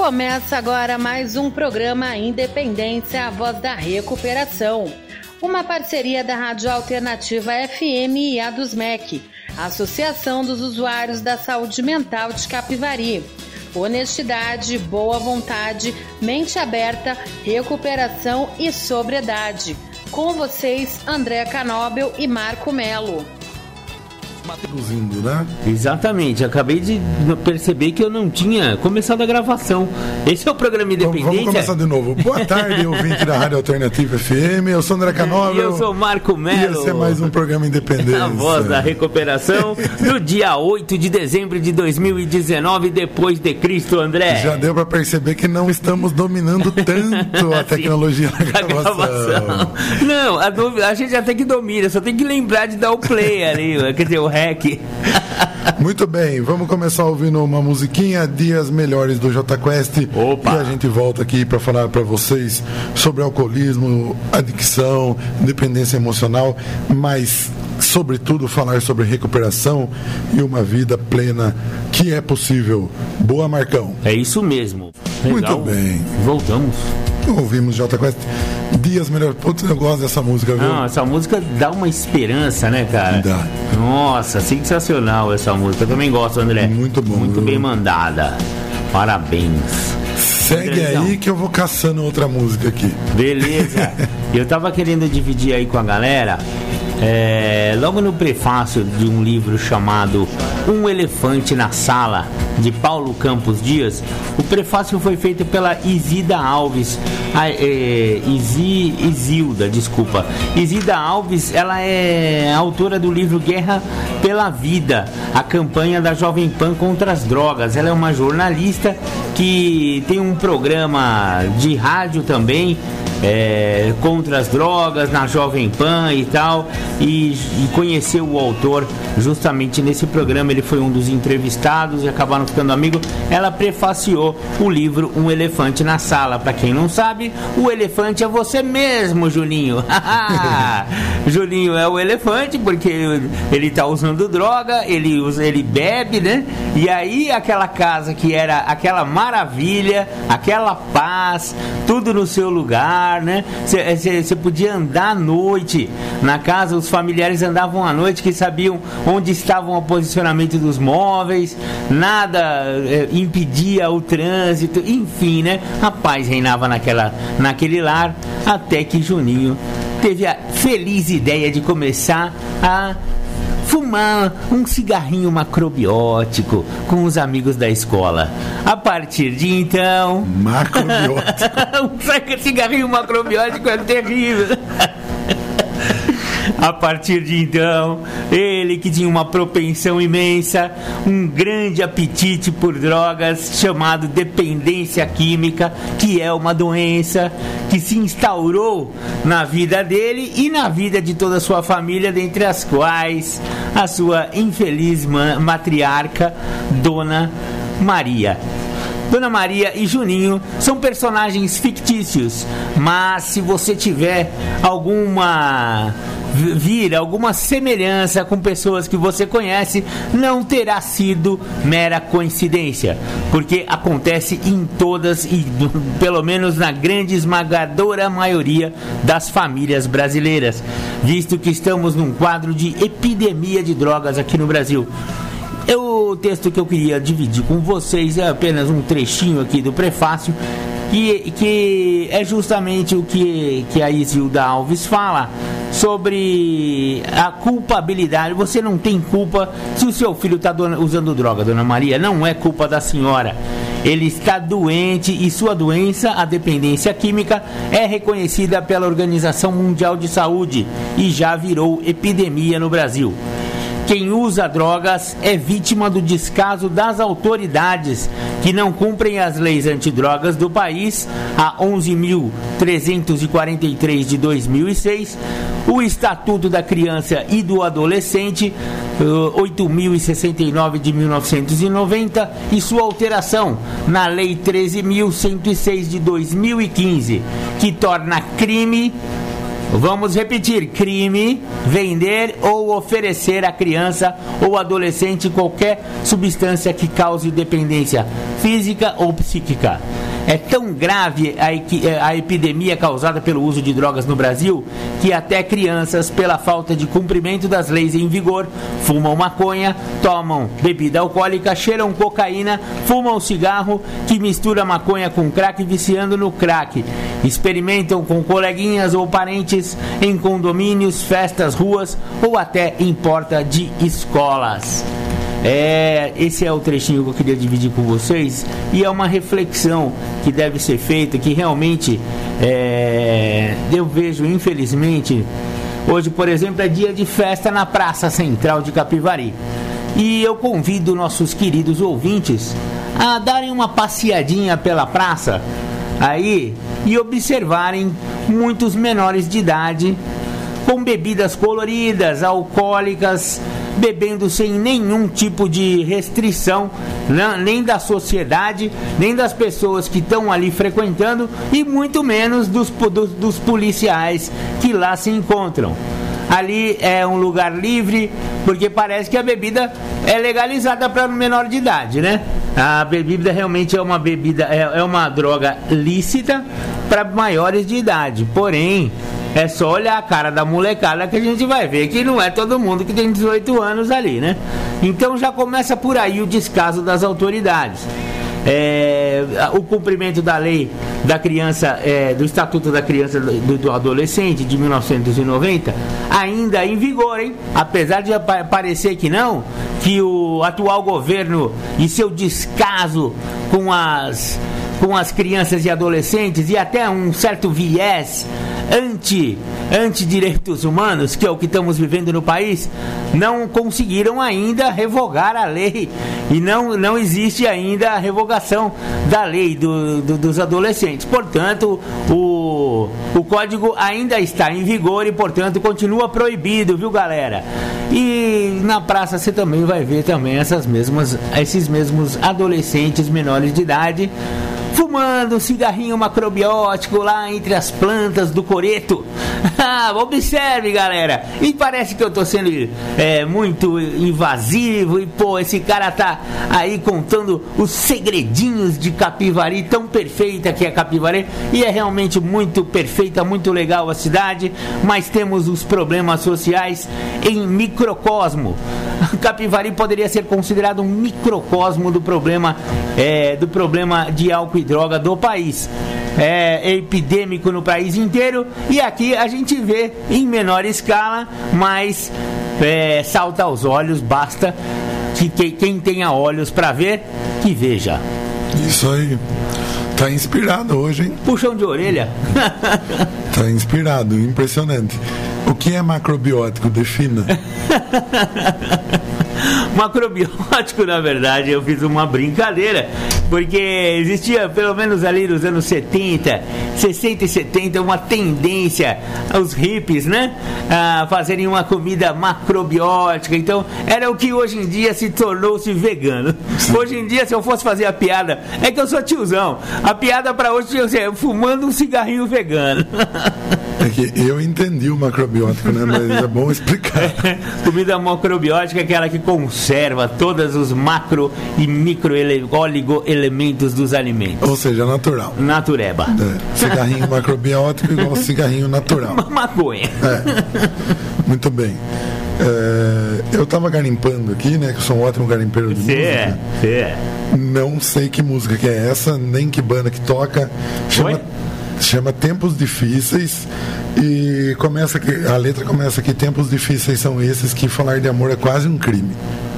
Começa agora mais um programa Independência, a voz da recuperação. Uma parceria da Rádio Alternativa FM e a dos MEC, Associação dos Usuários da Saúde Mental de Capivari. Honestidade, boa vontade, mente aberta, recuperação e sobriedade. Com vocês, André Canóbel e Marco Melo produzindo, né? Exatamente, acabei de perceber que eu não tinha começado a gravação. Esse é o programa Independência. Vamos, vamos começar de novo. Boa tarde, ouvinte da Rádio Alternativa FM. Eu sou André Canova. E eu sou Marco Melo. E esse é mais um programa Independência. A voz da recuperação do dia 8 de dezembro de 2019, depois de Cristo, André. Já deu para perceber que não estamos dominando tanto a tecnologia da gravação. gravação. Não, a, a, gente até que domina, só tem que lembrar de dar o play ali, quer dizer, o rec. Muito bem, vamos começar ouvindo uma musiquinha, Dias Melhores do J Quest. Opa. E a gente volta aqui para falar para vocês sobre alcoolismo, adicção, dependência emocional, mas sobretudo falar sobre recuperação e uma vida plena que é possível. Boa, Marcão. É isso mesmo. Legal. Muito bem. Voltamos. Ouvimos J Quest. Dias melhor. Putz, eu gosto dessa música, viu? Não, essa música dá uma esperança, né, cara? Dá. Nossa, sensacional essa música. Eu também gosto, André. Muito bom. Muito viu? bem mandada. Parabéns. Segue Andrezão. aí que eu vou caçando outra música aqui. Beleza. eu tava querendo dividir aí com a galera é, logo no prefácio de um livro chamado Um Elefante na Sala, de Paulo Campos Dias, o prefácio foi feito pela Isida Alves. A, é, Isi, Isilda, desculpa. Isida Alves, ela é autora do livro Guerra pela Vida, a campanha da Jovem Pan contra as drogas. Ela é uma jornalista que tem um programa de rádio também é, contra as drogas na Jovem Pan e tal, e, e, conheceu o autor justamente nesse programa. Ele foi um dos entrevistados e acabaram ficando amigos. Ela prefaciou o livro Um Elefante na Sala. Para quem não sabe, o elefante é você mesmo, Juninho. Juninho é o elefante porque ele tá usando droga, ele usa, ele bebe, né? E aí aquela casa que era aquela maravilha, aquela paz, tudo no seu lugar né? Você podia andar à noite na casa, os familiares andavam à noite que sabiam onde estavam o posicionamento dos móveis, nada é, impedia o trânsito, enfim, né? A paz reinava naquela, naquele lar até que Juninho teve a feliz ideia de começar a fumar um cigarrinho macrobiótico com os amigos da escola. A partir de então. Macrobiótico. um cigarrinho macrobiótico é terrível. A partir de então, ele que tinha uma propensão imensa, um grande apetite por drogas, chamado dependência química, que é uma doença que se instaurou na vida dele e na vida de toda a sua família, dentre as quais a sua infeliz matriarca, Dona Maria. Dona Maria e Juninho são personagens fictícios, mas se você tiver alguma vir alguma semelhança com pessoas que você conhece, não terá sido mera coincidência, porque acontece em todas e pelo menos na grande esmagadora maioria das famílias brasileiras, visto que estamos num quadro de epidemia de drogas aqui no Brasil. O texto que eu queria dividir com vocês é apenas um trechinho aqui do prefácio, que, que é justamente o que, que a Isilda Alves fala sobre a culpabilidade. Você não tem culpa se o seu filho está usando droga, dona Maria. Não é culpa da senhora. Ele está doente e sua doença, a dependência química, é reconhecida pela Organização Mundial de Saúde e já virou epidemia no Brasil. Quem usa drogas é vítima do descaso das autoridades que não cumprem as leis antidrogas do país, a 11.343 de 2006, o Estatuto da Criança e do Adolescente, 8.069 de 1990, e sua alteração na Lei 13.106 de 2015, que torna crime Vamos repetir: crime, vender ou oferecer à criança ou adolescente qualquer substância que cause dependência física ou psíquica. É tão grave a, eh, a, epidemia causada pelo uso de drogas no Brasil que até crianças, pela falta de cumprimento das leis em vigor, fumam maconha, tomam bebida alcoólica, cheiram cocaína, fumam cigarro que mistura maconha com crack, viciando no crack. Experimentam com coleguinhas ou parentes em condomínios, festas, ruas ou até em porta de escolas. É, esse é o trechinho que eu queria dividir com vocês e é uma reflexão que deve ser feita, que realmente é, eu vejo, infelizmente, hoje, por exemplo, é dia de festa na Praça Central de Capivari. E eu convido nossos queridos ouvintes a darem uma passeadinha pela praça aí e observarem muitos menores de idade com bebidas coloridas, alcoólicas, bebendo sem nenhum tipo de restrição, nem da sociedade, nem das pessoas que estão ali frequentando e muito menos dos, dos, dos policiais que lá se encontram ali é um lugar livre, porque parece que a bebida é legalizada para menor de idade, né? A bebida realmente é uma bebida, é, é uma droga lícita para maiores de idade. Porém, é só olhar a cara da molecada que a gente vai ver que não é todo mundo que tem 18 anos ali, né? Então já começa por aí o descaso das autoridades. É, o cumprimento da lei da criança, é, do Estatuto da Criança do, do, Adolescente de 1990, ainda em vigor, hein? Apesar de parecer que não, que o atual governo e seu descaso com as com as crianças e adolescentes e até um certo viés anti, anti direitos humanos, que é o que estamos vivendo no país, não conseguiram ainda revogar a lei e não, não existe ainda a revogação da lei do, do, dos adolescentes. Portanto, o, o código ainda está em vigor e, portanto, continua proibido, viu, galera? E na praça você também vai ver também essas mesmas, esses mesmos adolescentes menores de idade fumando um cigarrinho macrobiótico lá entre as plantas do coreto. Observe, galera. E parece que eu tô sendo é, muito invasivo e pô, esse cara tá aí contando os segredinhos de Capivari, tão perfeita que é Capivari, e é realmente muito perfeita, muito legal a cidade, mas temos os problemas sociais em microcosmo. Capivari poderia ser considerado um microcosmo do problema é, do problema de álcool e droga do país. É, epidêmico no país inteiro e aqui a gente vê em menor escala, mas é, salta aos olhos, basta que, que quem tenha olhos para ver, que veja. Isso aí. Tá inspirado hoje, hein? Puxão de orelha. tá inspirado, impressionante. O que é macrobiótico? Defina. Macrobiótico, na verdade, eu fiz uma brincadeira, porque existia, pelo menos ali nos anos 70, 60 e 70, uma tendência aos hippies, né? A fazerem uma comida macrobiótica. Então, era o que hoje em dia se tornou-se vegano. Hoje em dia, se eu fosse fazer a piada, é que eu sou tiozão. A piada para hoje tinha ser fumando um cigarrinho vegano. É que eu entendi o macrobiótico, né? Mas é bom explicar. comida macrobiótica é aquela que conserva todos os macro e micro oligoelementos dos alimentos. Ou seja, natural. Natureba. É. Cigarrinho macrobiótico igual cigarrinho natural. Maconha. É. Muito bem. É, eu estava garimpando aqui, né? Que eu sou um ótimo garimpeiro de cê música. É, é. Não sei que música que é essa, nem que banda que toca. Chama, Oi? Chama Tempos Difíceis e começa que a letra começa que tempos difíceis são esses que falar de amor é quase um crime.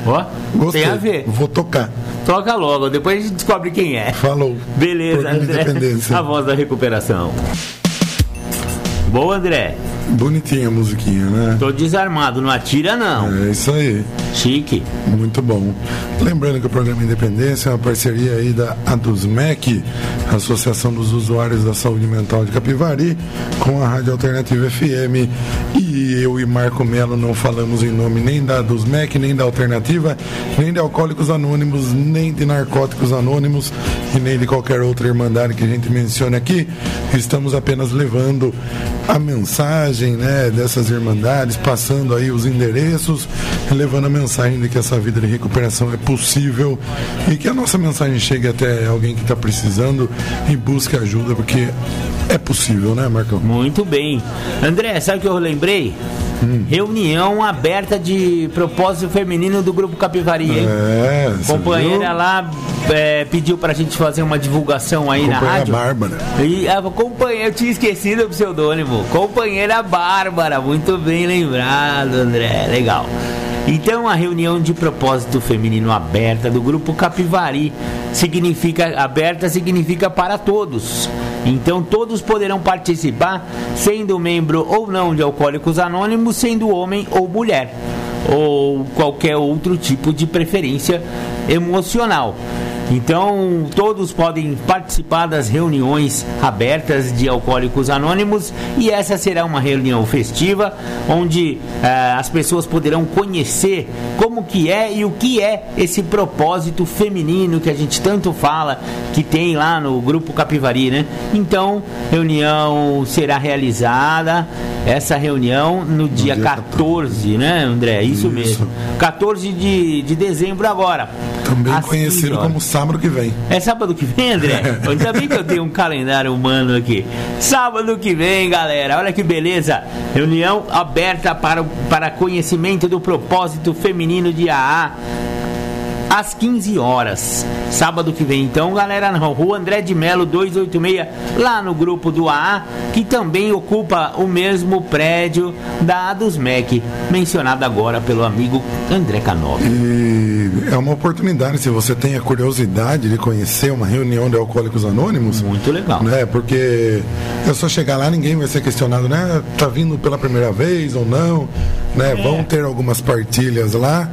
Ó, Gostei. tem a ver. Vou tocar. Toca logo, depois a gente descobre quem é. Falou. Beleza, André. A voz da recuperação. Boa, André. Bonitinha a musiquinha, né? Tô desarmado, não atira não. É isso aí. Chique. Muito bom. Lembrando que o programa Independência é uma parceria aí da ADUSMEC, Associação dos Usuários da Saúde Mental de Capivari, com a Rádio Alternativa FM. E eu e Marco Melo não falamos em nome nem da ADUSMEC, nem da Alternativa, nem de Alcoólicos Anônimos, nem de Narcóticos Anônimos e nem de qualquer outra irmandade que a gente mencione aqui. Estamos apenas levando a mensagem né, dessas irmandades, passando aí os endereços, levando a mensagem de que essa vida de recuperação é possível e que a nossa mensagem chegue até alguém que está precisando e busque ajuda, porque é possível, né, Marcão? Muito bem. André, sabe o que eu lembrei? Hum. Reunião aberta de propósito feminino do Grupo Capivari, hein? É, Companheira viu? lá é, pediu pra gente fazer uma divulgação aí na rádio. Bárbara. E a companheira, eu tinha esquecido o pseudônimo. Companheira Bárbara, muito bem lembrado, André. Legal. Então, a reunião de propósito feminino aberta do grupo Capivari significa aberta significa para todos. Então, todos poderão participar, sendo membro ou não de Alcoólicos Anônimos, sendo homem ou mulher, ou qualquer outro tipo de preferência emocional. Então, todos podem participar das reuniões abertas de Alcoólicos Anônimos e essa será uma reunião festiva onde uh, as pessoas poderão conhecer como que é e o que é esse propósito feminino que a gente tanto fala que tem lá no grupo Capivari, né? Então, reunião será realizada essa reunião no, dia, dia 14, né, André? Isso, Isso, mesmo. 14 de, de dezembro agora. Também conhecido como sábado que vem. É sábado que vem, André? Ainda bem que eu tenho um calendário humano aqui. Sábado que vem, galera. Olha que beleza. Reunião aberta para, para conhecimento do propósito feminino de AA às 15 horas. Sábado que vem, então, galera, na rua André de Melo 286, lá no grupo do AA, que também ocupa o mesmo prédio da Adusmec, mencionado agora pelo amigo André Canova. E é uma oportunidade, se você tem a curiosidade de conhecer uma reunião de Alcoólicos Anônimos. Muito legal. Né? Porque é só chegar lá, ninguém vai ser questionado, né? Tá vindo pela primeira vez ou não, né? É. Vão ter algumas partilhas lá,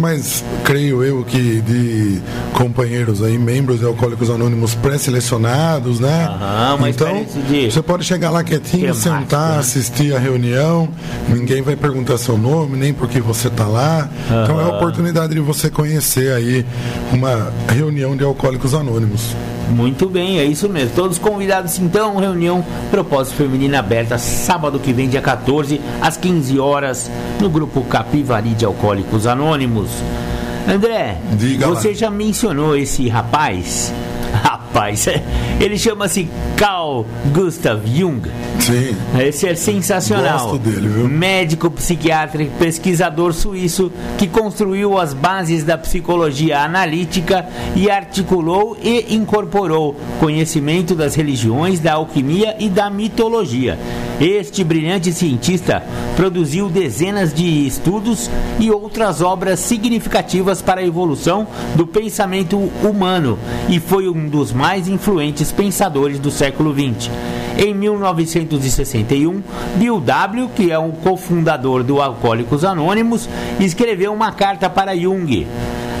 mas creio eu que de, companheiros aí, membros de Alcoólicos Anônimos pré-selecionados, né? Aham, então, de... você pode chegar lá quietinho, sentar, né? assistir a reunião, ninguém vai perguntar seu nome, nem porque você está lá. Aham. Então é a oportunidade de você conhecer aí uma reunião de Alcoólicos Anônimos. Muito bem, é isso mesmo. Todos convidados então, reunião Propósito Feminino aberta sábado que vem, dia 14, às 15 horas, no grupo Capivari de Alcoólicos Anônimos. André, Diga você lá. já mencionou esse rapaz? Rapaz, ele chama-se Carl Gustav Jung. Sim. Esse é sensacional. Gosto dele, viu? Médico, psiquiatra e pesquisador suíço que construiu as bases da psicologia analítica e articulou e incorporou conhecimento das religiões, da alquimia e da mitologia. Este brilhante cientista produziu dezenas de estudos e outras obras significativas para a evolução do pensamento humano e foi um dos mais influentes pensadores do século XX. Em 1961, Bill W., que é um cofundador do Alcoólicos Anônimos, escreveu uma carta para Jung.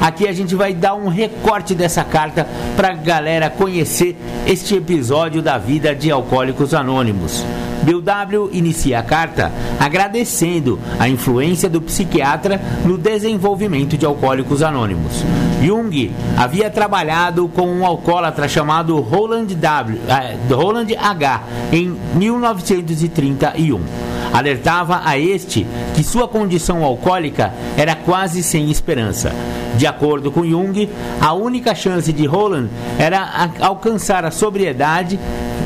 Aqui a gente vai dar um recorte dessa carta para a galera conhecer este episódio da vida de Alcoólicos Anônimos. Bill W. inicia a carta agradecendo a influência do psiquiatra no desenvolvimento de Alcoólicos Anônimos. Jung havia trabalhado com um alcoólatra chamado Roland W. Eh, Roland H. em 1931 alertava a este que sua condição alcoólica era quase sem esperança. De acordo com Jung, a única chance de Roland era alcançar a sobriedade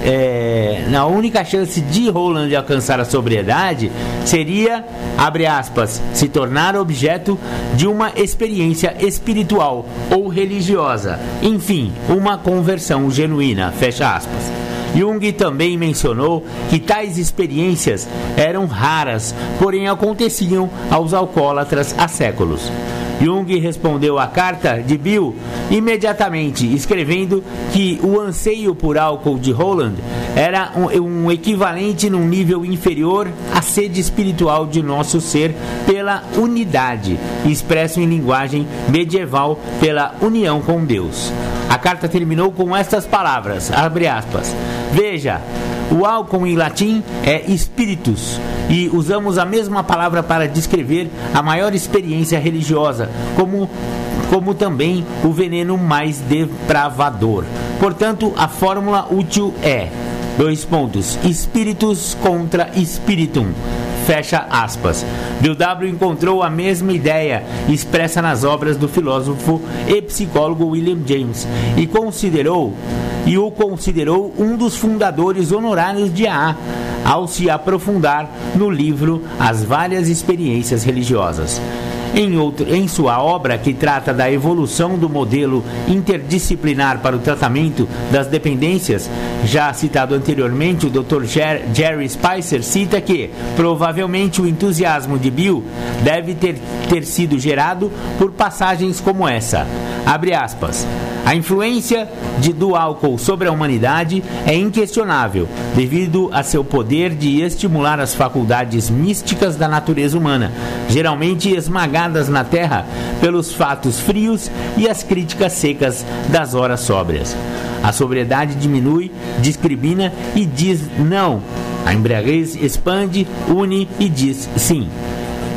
é, na única chance de Roland alcançar a sobriedade seria, abre aspas, se tornar objeto de uma experiência espiritual ou religiosa. Enfim, uma conversão genuína, fecha aspas. Jung também mencionou que tais experiências eram raras, porém aconteciam aos alcoólatras há séculos. Jung respondeu à carta de Bill imediatamente, escrevendo que o anseio por álcool de Roland era um, um equivalente num nível inferior à sede espiritual de nosso ser pela unidade, expresso em linguagem medieval pela união com Deus. A carta terminou com estas palavras, abre aspas, Veja, o álcool em latim é espíritus e usamos a mesma palavra para descrever a maior experiência religiosa, como como também o veneno mais depravador. Portanto, a fórmula útil é Dois pontos. Espíritos contra Spiritum. Fecha aspas. W. encontrou a mesma ideia expressa nas obras do filósofo e psicólogo William James e considerou e o considerou um dos fundadores honorários de AA ao se aprofundar no livro As Várias Experiências Religiosas. Em, outro, em sua obra, que trata da evolução do modelo interdisciplinar para o tratamento das dependências, já citado anteriormente, o Dr. Jer Jerry Spicer cita que, provavelmente, o entusiasmo de Bill deve ter, ter sido gerado por passagens como essa. Abre aspas. A influência de, do álcool sobre a humanidade é inquestionável, devido a seu poder de estimular as faculdades místicas da natureza humana, geralmente esmagadas na terra pelos fatos frios e as críticas secas das horas sóbrias. A sobriedade diminui, discrimina e diz não. A embriaguez expande, une e diz sim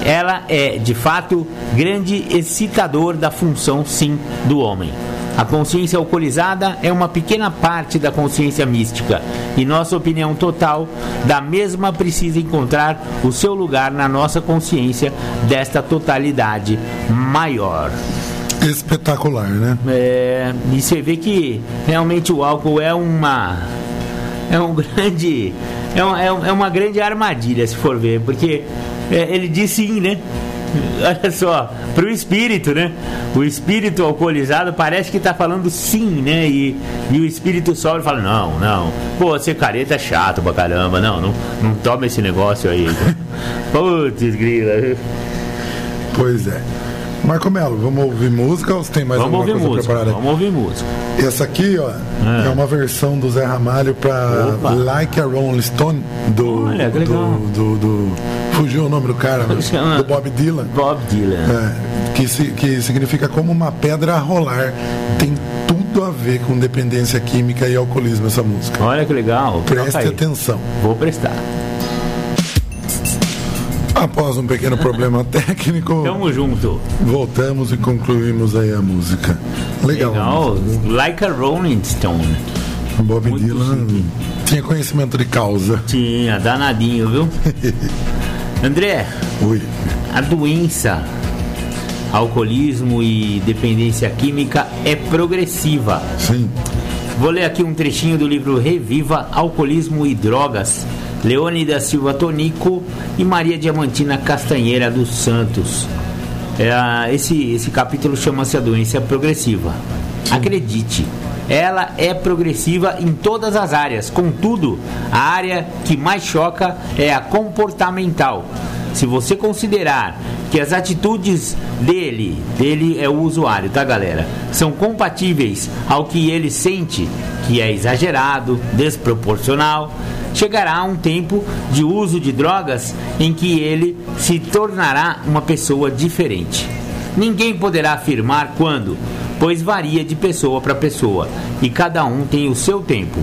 ela é, de fato, grande excitador da função sim do homem. A consciência alcoolizada é uma pequena parte da consciência mística e nossa opinião total da mesma precisa encontrar o seu lugar na nossa consciência desta totalidade maior. Espetacular, né? É, e você vê que realmente o álcool é uma é um grande é, um, é uma grande armadilha se for ver, porque é, ele diz sim, né? olha só, pro espírito, né? O espírito alcoolizado parece que tá falando sim, né? E, e o espírito sóbrio fala: não, não, pô, ser careta é chato pra caramba, não, não, não toma esse negócio aí. Putz, grila. Pois é. Marco Melo, vamos ouvir música ou você tem mais vamos alguma coisa música, preparada? Vamos ouvir música. Essa aqui, ó, é, é uma versão do Zé Ramalho para Like a Rolling Stone do, Olha, do, do, do, Fugiu o nome do cara, mas, do Bob Dylan. Bob Dylan. É, que, se, que significa como uma pedra a rolar. Tem tudo a ver com dependência química e alcoolismo essa música. Olha que legal. Preste atenção. Vou prestar. Após um pequeno problema técnico. Tamo junto. Voltamos e concluímos aí a música. Legal. Legal. Like a Rolling Stone. Bob Muito Dylan chique. tinha conhecimento de causa. Tinha, danadinho, viu? André. Oi. A doença, alcoolismo e dependência química é progressiva. Sim. Vou ler aqui um trechinho do livro Reviva Alcoolismo e Drogas Leônida Silva Tonico e Maria Diamantina Castanheira dos Santos. É, esse, esse capítulo chama-se A Doença Progressiva. Acredite, ela é progressiva em todas as áreas, contudo, a área que mais choca é a comportamental. Se você considerar que as atitudes dele, dele é o usuário, tá galera? São compatíveis ao que ele sente, que é exagerado, desproporcional, chegará um tempo de uso de drogas em que ele se tornará uma pessoa diferente. Ninguém poderá afirmar quando, pois varia de pessoa para pessoa e cada um tem o seu tempo.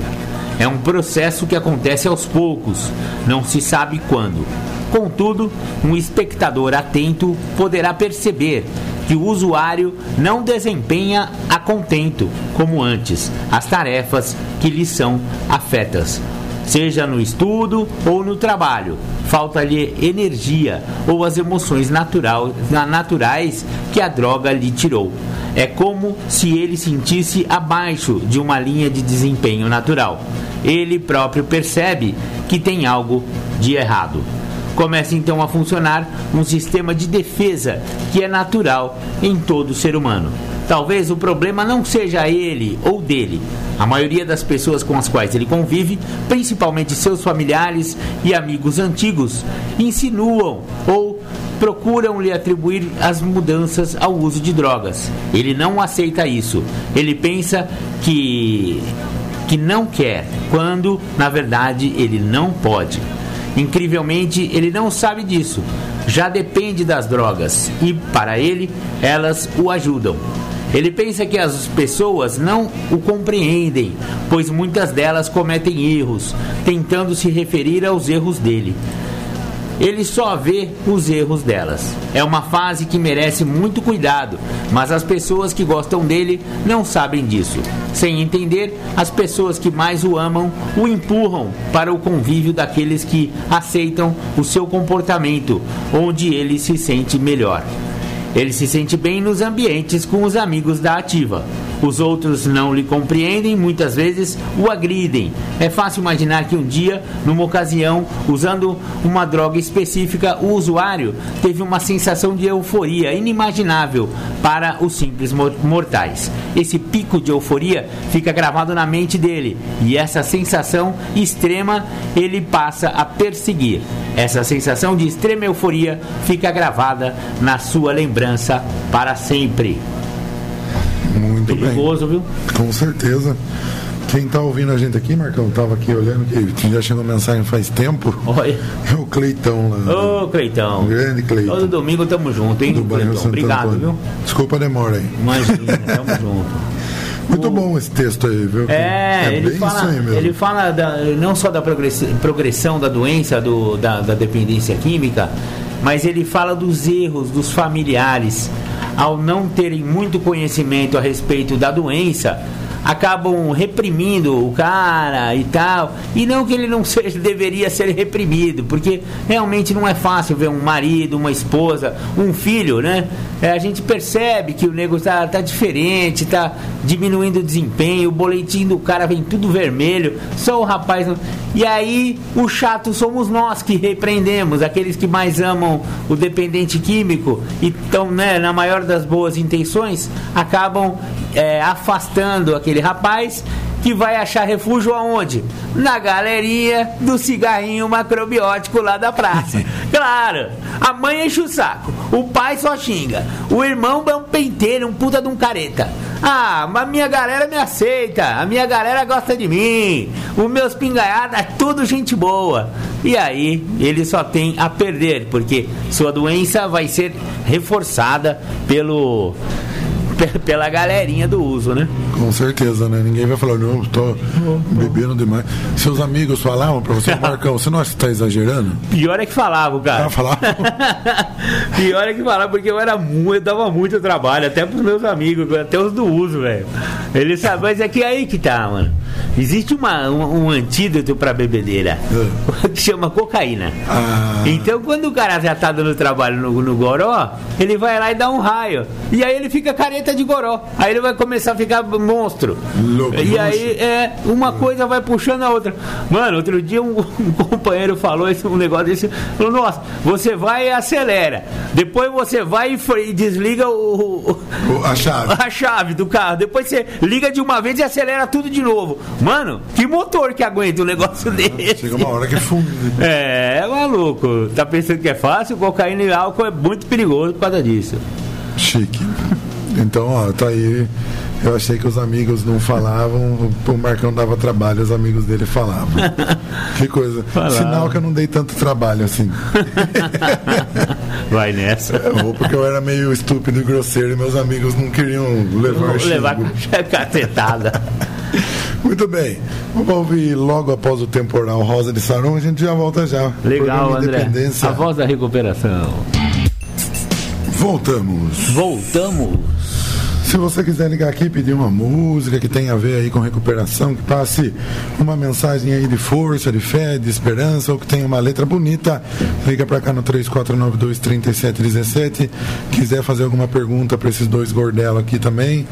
É um processo que acontece aos poucos, não se sabe quando. Contudo, um espectador atento poderá perceber que o usuário não desempenha a contento, como antes, as tarefas que lhe são afetas seja no estudo ou no trabalho. Falta-lhe energia ou as emoções natural, naturais que a droga lhe tirou. É como se ele sentisse abaixo de uma linha de desempenho natural. Ele próprio percebe que tem algo de errado. Começa então a funcionar um sistema de defesa que é natural em todo ser humano. Talvez o problema não seja ele ou dele. A maioria das pessoas com as quais ele convive, principalmente seus familiares e amigos antigos, insinuam ou procuram lhe atribuir as mudanças ao uso de drogas. Ele não aceita isso. Ele pensa que que não quer, quando na verdade ele não pode. Incrivelmente, ele não sabe disso. Já depende das drogas e para ele elas o ajudam. Ele pensa que as pessoas não o compreendem, pois muitas delas cometem erros, tentando se referir aos erros dele. ele só vê os erros delas. É uma fase que merece muito cuidado, mas as pessoas que gostam dele não sabem disso. Sem entender, as pessoas que mais o amam o empurram para o convívio daqueles que aceitam o seu comportamento, onde ele se sente melhor. Ele se sente bem nos ambientes com os amigos da ativa. Os outros não lhe compreendem, muitas vezes o agridem. É fácil imaginar que um dia, numa ocasião, usando uma droga específica, o usuário teve uma sensação de euforia inimaginável para os simples mortais. Esse pico de euforia fica gravado na mente dele e essa sensação extrema ele passa a perseguir. Essa sensação de extrema euforia fica gravada na sua lembrança para sempre. Perigoso, viu? Com certeza. Quem tá ouvindo a gente aqui, Marcão, tava aqui olhando que já chegou mensagem faz tempo. Olha. É o Cleitão lá. Ô, Cleitão. Grande Cleitão. Todo domingo tamo junto, hein, Do Cleitão? Obrigado, Antônio. viu? Desculpa a demora aí. Imagina, tamo junto. Muito bom esse texto aí, viu? É, ele bem fala, ele fala da- não só da progress- progressão da doença, do, da, da dependência química, mas ele fala dos erros dos familiares. Ao não terem muito conhecimento a respeito da doença, acabam reprimindo o cara e tal. E não que ele não seja, deveria ser reprimido, porque realmente não é fácil ver um marido, uma esposa, um filho, né? É, a gente percebe que o nego tá, tá diferente, tá diminuindo o desempenho, o boletim do cara vem tudo vermelho, só o rapaz. Não... E aí, o chato somos nós que repreendemos, aqueles que mais amam o dependente químico e estão, né, na maior das boas intenções, acabam é, afastando aquele rapaz que vai achar refúgio aonde? Na galerinha do cigarrinho macrobiótico lá da praça. Claro, a mãe enche o saco, o pai só xinga, o irmão é um penteiro, um puta de um careta. Ah, mas minha galera me aceita, a minha galera gosta de mim, os meus pingaiados é tudo gente boa. E aí ele só tem a perder, porque sua doença vai ser reforçada pelo pe- pela galerinha do uso, né? Com certeza, né? Ninguém vai falar, não, tô bebendo demais. Seus amigos falavam pra você, Marcão, você não acha que tá exagerando? Pior é que falava, cara. Ah, falavam? Pior é que falava, porque eu era muito, eu dava muito trabalho, até pros meus amigos, até os do uso, velho. Eles sabem, mas é que aí que tá, mano. Existe uma, um, um antídoto pra bebedeira que chama cocaína. Ah. Então, quando o cara já tá dando trabalho no, no goró, ele vai lá e dá um raio. E aí ele fica careta de goró. Aí ele vai começar a ficar monstro. Louco, e aí é uma coisa vai puxando a outra. Mano, outro dia um, um companheiro falou esse, um negócio desse. Falou, nossa, você vai e acelera. Depois você vai e, e desliga o- O- A chave. a chave do carro. Depois você liga de uma vez e acelera tudo de novo. Mano, que motor que aguenta um negócio desse? Chega uma hora que funde. É, é maluco. Tá pensando que é fácil? Cocaína e álcool é muito perigoso por causa disso. Chique. Então, ó, tá aí. Eu achei que os amigos não falavam, o Marcão dava trabalho, os amigos dele falavam. Que coisa. Falavam. Sinal que eu não dei tanto trabalho assim. Vai nessa. Ou porque eu era meio estúpido e grosseiro e meus amigos não queriam levar Vou levar xingo. cacetada. Muito bem. Vamos ouvir logo após o temporal Rosa de Saron, a gente já volta já. Legal, André. A voz da recuperação. Voltamos. Voltamos. Se você quiser ligar aqui e pedir uma música que tenha a ver aí com recuperação, que passe uma mensagem aí de força, de fé, de esperança, ou que tenha uma letra bonita, liga pra cá no 3492-3717. Quiser fazer alguma pergunta para esses dois gordelos aqui também.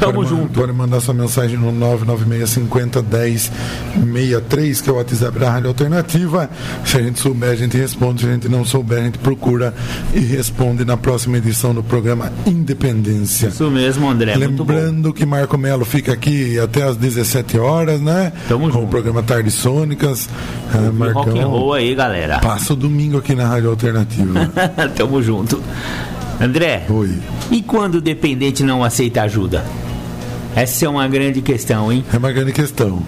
Tamo pode, junto. Pode mandar sua mensagem no 996501063, que é o WhatsApp da Rádio Alternativa. Se a gente souber, a gente responde. Se a gente não souber, a gente procura e responde na próxima edição do programa Independência. Isso mesmo, André. Lembrando que Marco Melo fica aqui até às 17 horas, né? Tamo Com junto. o programa Tardes Sônicas. Ah, E rock and roll aí, galera. Passa o domingo aqui na Rádio Alternativa. Tamo junto. André, Oi. e quando o dependente não aceita ajuda? Essa é uma grande questão, hein? É uma grande questão.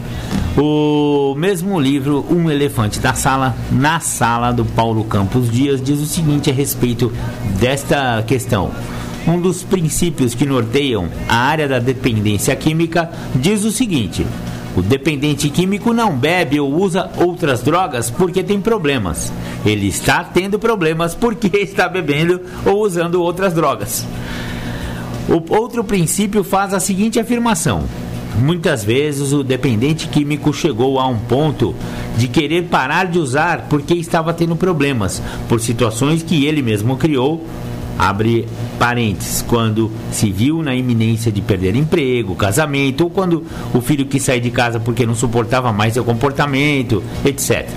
O mesmo livro, Um Elefante da Sala, na sala do Paulo Campos Dias, diz o seguinte a respeito desta questão. Um dos princípios que norteiam a área da dependência química diz o seguinte: o dependente químico não bebe ou usa outras drogas porque tem problemas. Ele está tendo problemas porque está bebendo ou usando outras drogas. O outro princípio faz a seguinte afirmação: Muitas vezes o dependente químico chegou a um ponto de querer parar de usar porque estava tendo problemas por situações que ele mesmo criou. Abre parênteses, quando se viu na iminência de perder emprego, casamento, ou quando o filho quis sair de casa porque não suportava mais seu comportamento, etc.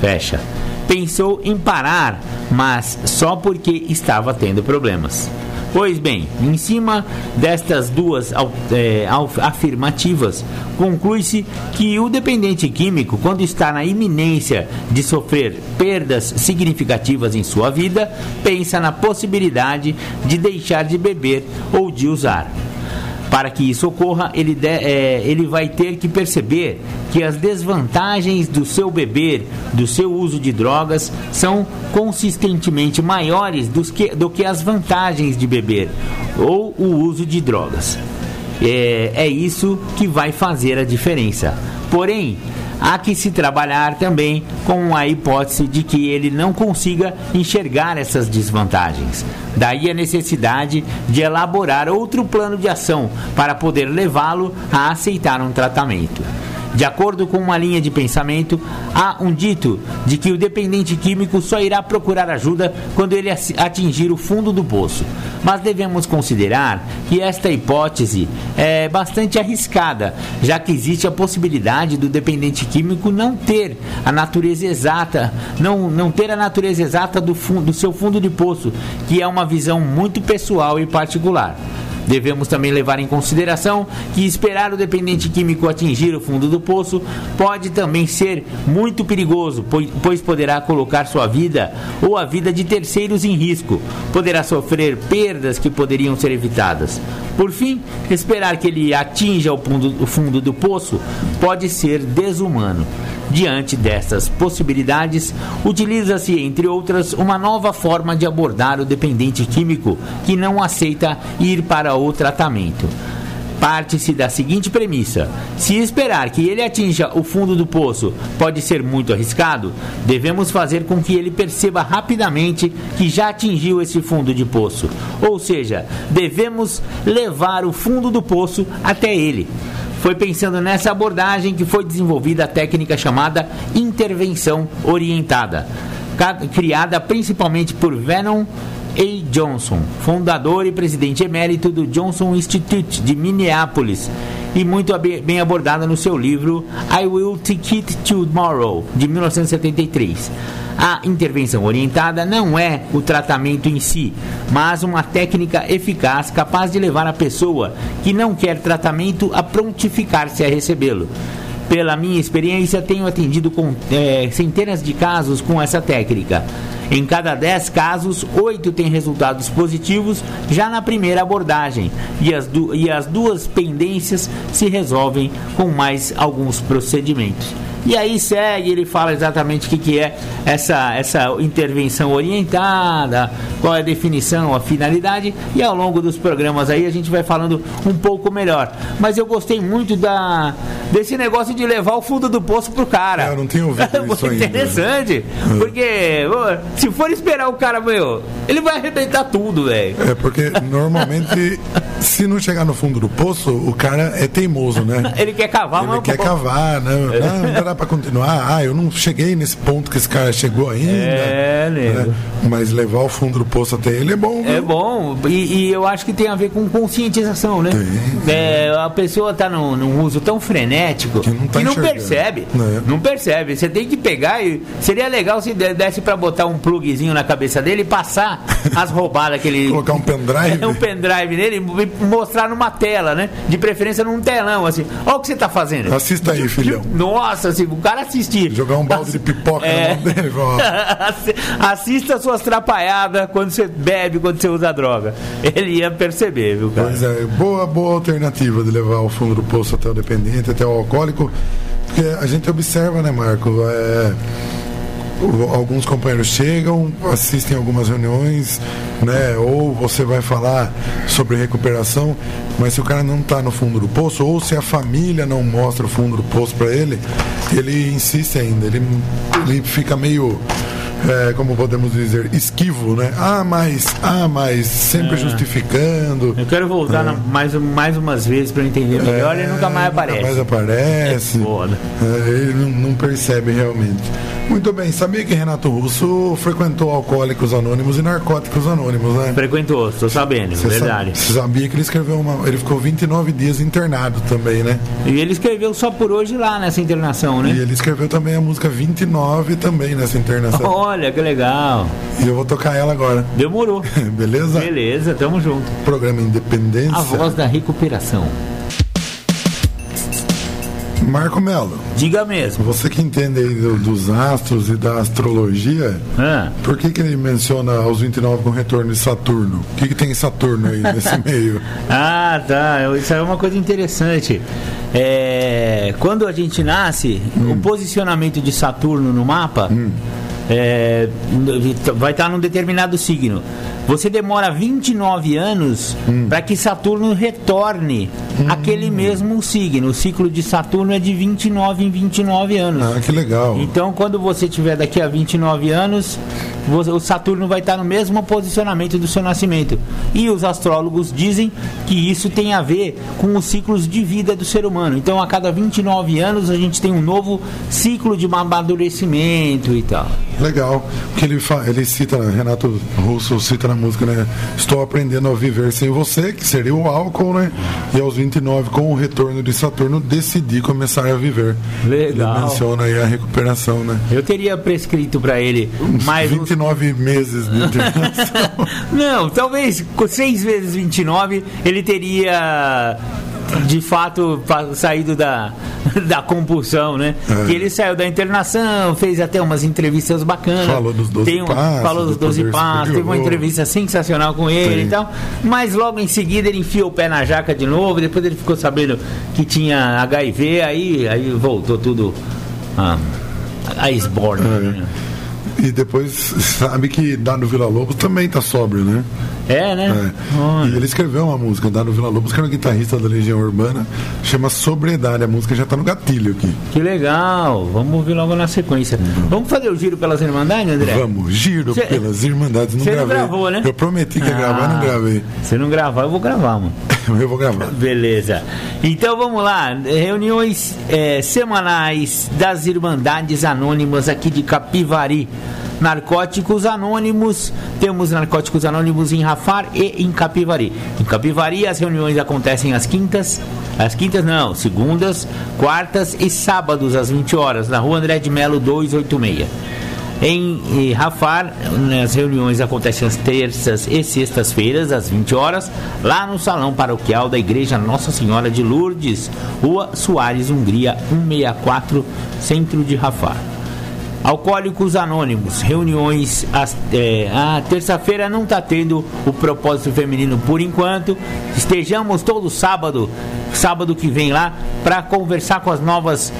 Fecha. Pensou em parar, mas só porque estava tendo problemas. Pois bem, em cima destas duas é, afirmativas, conclui-se que o dependente químico, quando está na iminência de sofrer perdas significativas em sua vida, pensa na possibilidade de deixar de beber ou de usar. Para que isso ocorra, ele, de, é, ele vai ter que perceber que as desvantagens do seu beber, do seu uso de drogas, são consistentemente maiores do que, do que as vantagens de beber ou o uso de drogas. É, é isso que vai fazer a diferença. Porém, há que se trabalhar também com a hipótese de que ele não consiga enxergar essas desvantagens. Daí a necessidade de elaborar outro plano de ação para poder levá-lo a aceitar um tratamento. De acordo com uma linha de pensamento, há um dito de que o dependente químico só irá procurar ajuda quando ele atingir o fundo do poço. Mas devemos considerar que esta hipótese é bastante arriscada, já que existe a possibilidade do dependente químico não ter a natureza exata, não, não ter a natureza exata do, fundo, do seu fundo de poço, que é uma visão muito pessoal e particular. Devemos também levar em consideração que esperar o dependente químico atingir o fundo do poço pode também ser muito perigoso, pois poderá colocar sua vida ou a vida de terceiros em risco. Poderá sofrer perdas que poderiam ser evitadas. Por fim, esperar que ele atinja o fundo, do poço pode ser desumano. Diante dessas possibilidades, utiliza-se, entre outras, uma nova forma de abordar o dependente químico que não aceita ir para o tratamento. Parte-se da seguinte premissa: se esperar que ele atinja o fundo do poço pode ser muito arriscado, devemos fazer com que ele perceba rapidamente que já atingiu esse fundo de poço. Ou seja, devemos levar o fundo do poço até ele. Foi pensando nessa abordagem que foi desenvolvida a técnica chamada intervenção orientada, criada principalmente por Venom A. Johnson, fundador e presidente emérito do Johnson Institute de Minneapolis, e muito bem abordada no seu livro I Will Take It Tomorrow, de 1973. A intervenção orientada não é o tratamento em si, mas uma técnica eficaz capaz de levar a pessoa que não quer tratamento a prontificar-se a recebê-lo. Pela minha experiência, tenho atendido com é, centenas de casos com essa técnica. Em cada 10 casos, 8 têm resultados positivos já na primeira abordagem, e as, e as duas pendências se resolvem com mais alguns procedimentos. E aí segue, ele fala exatamente o que, que é essa, essa intervenção orientada, qual é a definição, a finalidade, e ao longo dos programas aí a gente vai falando um pouco melhor. Mas eu gostei muito da, desse negócio de levar o fundo do poço pro cara. É, eu não tenho ouvido é isso ainda. interessante, porque se for esperar o cara, meu, ele vai arrebentar tudo, velho. É, porque normalmente, se não chegar no fundo do poço, o cara é teimoso, né? ele quer cavar, Ele quer cavar, né? Não, não dá para continuar. Ah, eu não cheguei nesse ponto que esse cara chegou ainda. É, né? Mas levar o fundo do poço até ele é bom. Viu? É bom. E, e, eu acho que tem a ver com conscientização, né? Tem, é, a pessoa tá num, num, uso tão frenético que não, tá que não percebe. É. Não percebe. Você tem que pegar e. Seria legal se desse para botar um plugzinho na cabeça dele e passar as roubadas que ele. Colocar um pendrive. É, um pendrive nele e mostrar numa tela, né? De preferência num telão, assim. Olha o que você tá fazendo. Assista aí, filhão. Nossa, assim, o cara assistir. Jogar um balde de pipoca é... na mão dele. Assista suas trapalhadas quando você bebe, quando você usa droga. Ele ia perceber, viu, cara? Pois é, boa, boa alternativa de levar o fundo do poço até o dependente, até o alcoólico. Porque a gente observa, né, Marco? É alguns companheiros chegam, assistem algumas reuniões, né? Ou você vai falar sobre recuperação, mas se o cara não está no fundo do poço, ou se a família não mostra o fundo do poço para ele, ele insiste ainda, ele, ele fica meio é, como podemos dizer, esquivo, né? Ah, mas, ah, mas, sempre É. justificando. Eu quero voltar É. na- mais, mais umas vezes pra eu entender melhor e nunca mais aparece. Nunca mais aparece. É. É, ele não, não percebe realmente. Muito bem, sabia que Renato Russo frequentou Alcoólicos Anônimos e Narcóticos Anônimos, né? Frequentou, tô sabendo, Você verdade. Você sabia que ele escreveu uma. Ele ficou 29 dias internado também, né? E ele escreveu só por hoje lá nessa internação, E né? ele escreveu também a música 29 também nessa internação. Olha, que legal. E eu vou tocar ela agora. Demorou. Beleza? Beleza, tamo junto. Programa Independência. A voz da recuperação. Marco Melo, Diga mesmo. você que entende aí do- dos astros e da astrologia, Ah, por que, que ele menciona aos 29 com retorno de Saturno? O que, que tem Saturno aí nesse meio? Ah, tá. Isso é uma coisa interessante. É, quando a gente nasce, o posicionamento de Saturno no mapa é, vai estar num determinado signo. Você demora 29 anos para que Saturno retorne àquele mesmo signo. O ciclo de Saturno é de 29 em 29 anos. Ah, que legal. Então, quando você tiver daqui a 29 anos, você- o Saturno vai estar no mesmo posicionamento do seu nascimento. E os astrólogos dizem que isso tem a ver com os ciclos de vida do ser humano. Então, a cada 29 anos, a gente tem um novo ciclo de amadurecimento e tal. Legal. Porque ele, ele cita, Renato Russo cita na música, né? Estou aprendendo a viver sem você, que seria o álcool, né? E aos 29, com o retorno de Saturno, decidi começar a viver. Legal. Ele menciona aí a recuperação, né? Eu teria prescrito para ele mais uns 29 meses de internação. Não, talvez com 6 vezes 29 ele teria de fato saído da, da compulsão, né? É. Que ele saiu da internação, fez até umas entrevistas bacanas. Falou dos 12 Tem um- passos, Falou dos do 12 poder passos, teve uma entrevista sensacional com ele Sim. e tal. Mas logo em seguida ele enfiou o pé na jaca de novo, depois ele ficou sabendo que tinha HIV, aí, aí voltou tudo a, a esborne. né? E depois sabe que Dado Vila Lobos também tá sóbrio, né? É, né? É. E ele escreveu uma música, Dado Vila Lobos, que era um guitarrista da Legião Urbana, chama Sobriedade. A música já tá no gatilho aqui. Que legal, vamos ouvir logo na sequência. Vamos fazer o giro pelas Irmandades, André? Vamos, giro Cê- pelas Irmandades. Não Cê não gravou, né? Eu prometi que ia gravar, Ah, não gravei. Se não gravar, eu vou gravar, mano. Eu vou gravar. Beleza. Então vamos lá. Reuniões eh, semanais das Irmandades Anônimas aqui de Capivari. Narcóticos Anônimos. Temos Narcóticos Anônimos em Rafar e em Capivari. Em Capivari as reuniões acontecem às quintas. Às quintas não, segundas, quartas e sábados às 20 horas, na rua André de Melo 286. Em eh, Rafar, as reuniões acontecem às terças e sextas-feiras, às 20 horas, lá no Salão Paroquial da Igreja Nossa Senhora de Lourdes, Rua Soares, Hungria, 164, centro de Rafar. Alcoólicos Anônimos, reuniões. às- é, a terça-feira não está tendo o propósito feminino por enquanto. Estejamos todo sábado, sábado que vem lá, para conversar com as novas.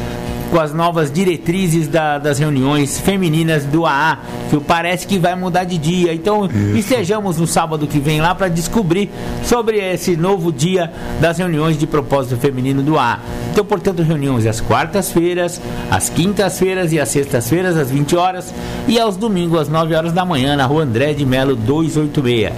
Com as novas diretrizes da- das reuniões femininas do AA, que parece que vai mudar de dia. Então, estejamos no sábado que vem lá para descobrir sobre esse novo dia das reuniões de propósito feminino do AA. Então, portanto, reuniões às quartas-feiras, às quintas-feiras e às sextas-feiras, às 20 horas, e aos domingos, às 9 horas da manhã, na rua André de Melo 286.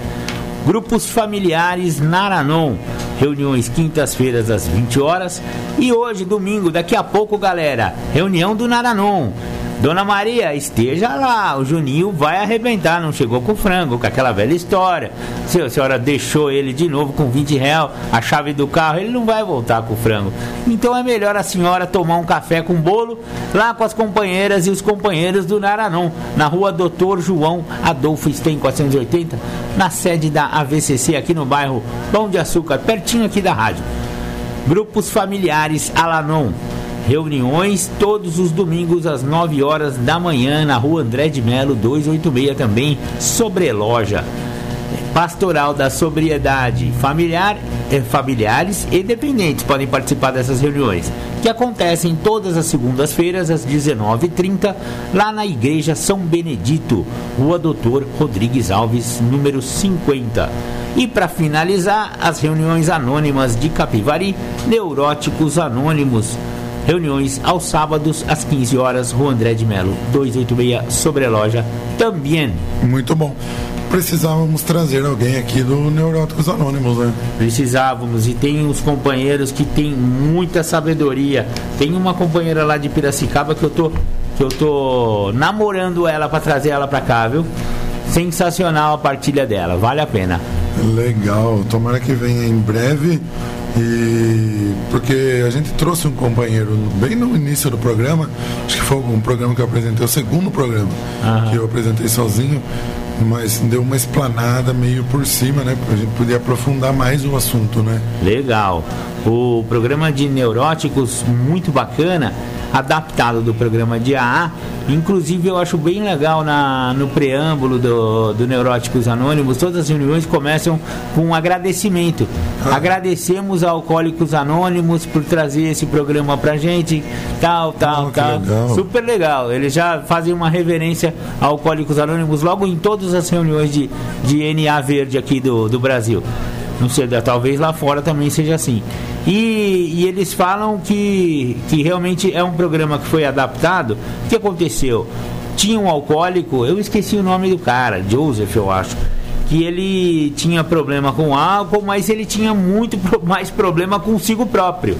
Grupos familiares Naranon, reuniões quintas-feiras às 20 horas. E hoje, domingo, daqui a pouco, galera, reunião do Naranon. Dona Maria, esteja lá, o Juninho vai arrebentar, não chegou com frango, com aquela velha história. Se a senhora deixou ele de novo com 20 real, a chave do carro, ele não vai voltar com o frango. Então é melhor a senhora tomar um café com bolo lá com as companheiras e os companheiros do Naranon, na rua Doutor João Adolfo Stein 480, na sede da AVCC aqui no bairro Pão de Açúcar, pertinho aqui da rádio. Grupos familiares Alanon. Reuniões todos os domingos às 9 horas da manhã na rua André de Melo 286 também, sobre loja. Pastoral da Sobriedade Familiar, eh, familiares e dependentes podem participar dessas reuniões, que acontecem todas as segundas-feiras às 19h30, lá na Igreja São Benedito, Rua Doutor Rodrigues Alves, número 50. E para finalizar, as reuniões anônimas de Capivari, Neuróticos Anônimos. Reuniões aos sábados às 15 horas, Rua André de Melo, 286, sobre a loja também. Muito bom. Precisávamos trazer alguém aqui do Neuróticos Anônimos, né? Precisávamos, e tem uns companheiros que têm muita sabedoria. Tem uma companheira lá de Piracicaba que eu tô, que eu tô namorando ela para trazer ela para cá, viu? Sensacional a partilha dela, vale a pena. Legal, tomara que venha em breve. E porque a gente trouxe um companheiro bem no início do programa, acho que foi um programa que eu apresentei, o segundo programa Aham. que eu apresentei sozinho, mas deu uma esplanada meio por cima, né? A gente podia aprofundar mais o assunto, né? Legal. O programa de neuróticos, muito bacana, adaptado do programa de AA. Inclusive, eu acho bem legal na, no preâmbulo do, do Neuróticos Anônimos, todas as reuniões começam com um agradecimento. Agradecemos a Alcoólicos Anônimos por trazer esse programa pra gente, tal, tal, Ah, que tal. legal. Super legal. Eles já fazem uma reverência a Alcoólicos Anônimos logo em todas as reuniões de, de NA Verde aqui do, do Brasil. Não sei, talvez lá fora também seja assim. E, e eles falam que, que realmente é um programa que foi adaptado. O que aconteceu? Tinha um alcoólico, eu esqueci o nome do cara, Joseph, eu acho. Que ele tinha problema com álcool, mas ele tinha muito mais problema consigo próprio.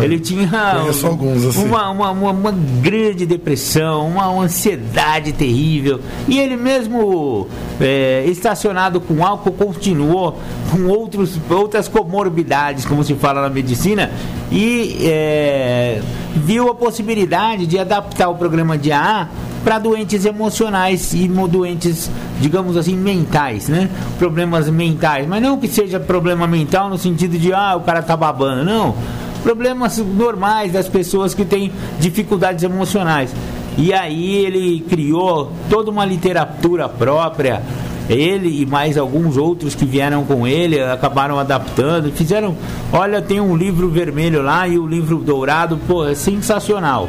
É, ele tinha conheço alguns, assim. uma, uma, uma, uma grande depressão, uma, uma ansiedade terrível. E ele mesmo é, estacionado com álcool continuou com outros, outras comorbidades, como se fala na medicina, e é, viu a possibilidade de adaptar o programa de AA para doentes emocionais e doentes, digamos assim, mentais, né? Problemas mentais, mas não que seja problema mental no sentido de ah, o cara tá babando, não problemas normais das pessoas que têm dificuldades emocionais. E aí ele criou toda uma literatura própria. Ele e mais alguns outros que vieram com ele acabaram adaptando, fizeram. Olha, tem um livro vermelho lá e o livro dourado, pô, é sensacional.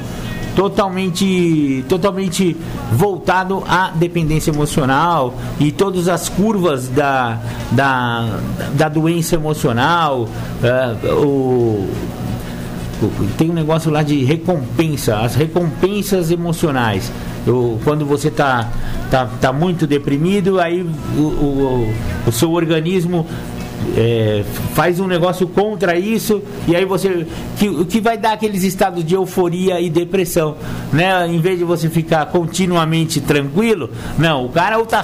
Totalmente, totalmente voltado à dependência emocional e todas as curvas da, da, da doença emocional, eh, o, tem um negócio lá de recompensa, as recompensas emocionais. Quando você está tá, tá muito deprimido, aí o, o, o seu organismo é, faz um negócio contra isso e aí você que, que vai dar aqueles estados de euforia e depressão, né? Em vez de você ficar continuamente tranquilo, não, o cara ou tá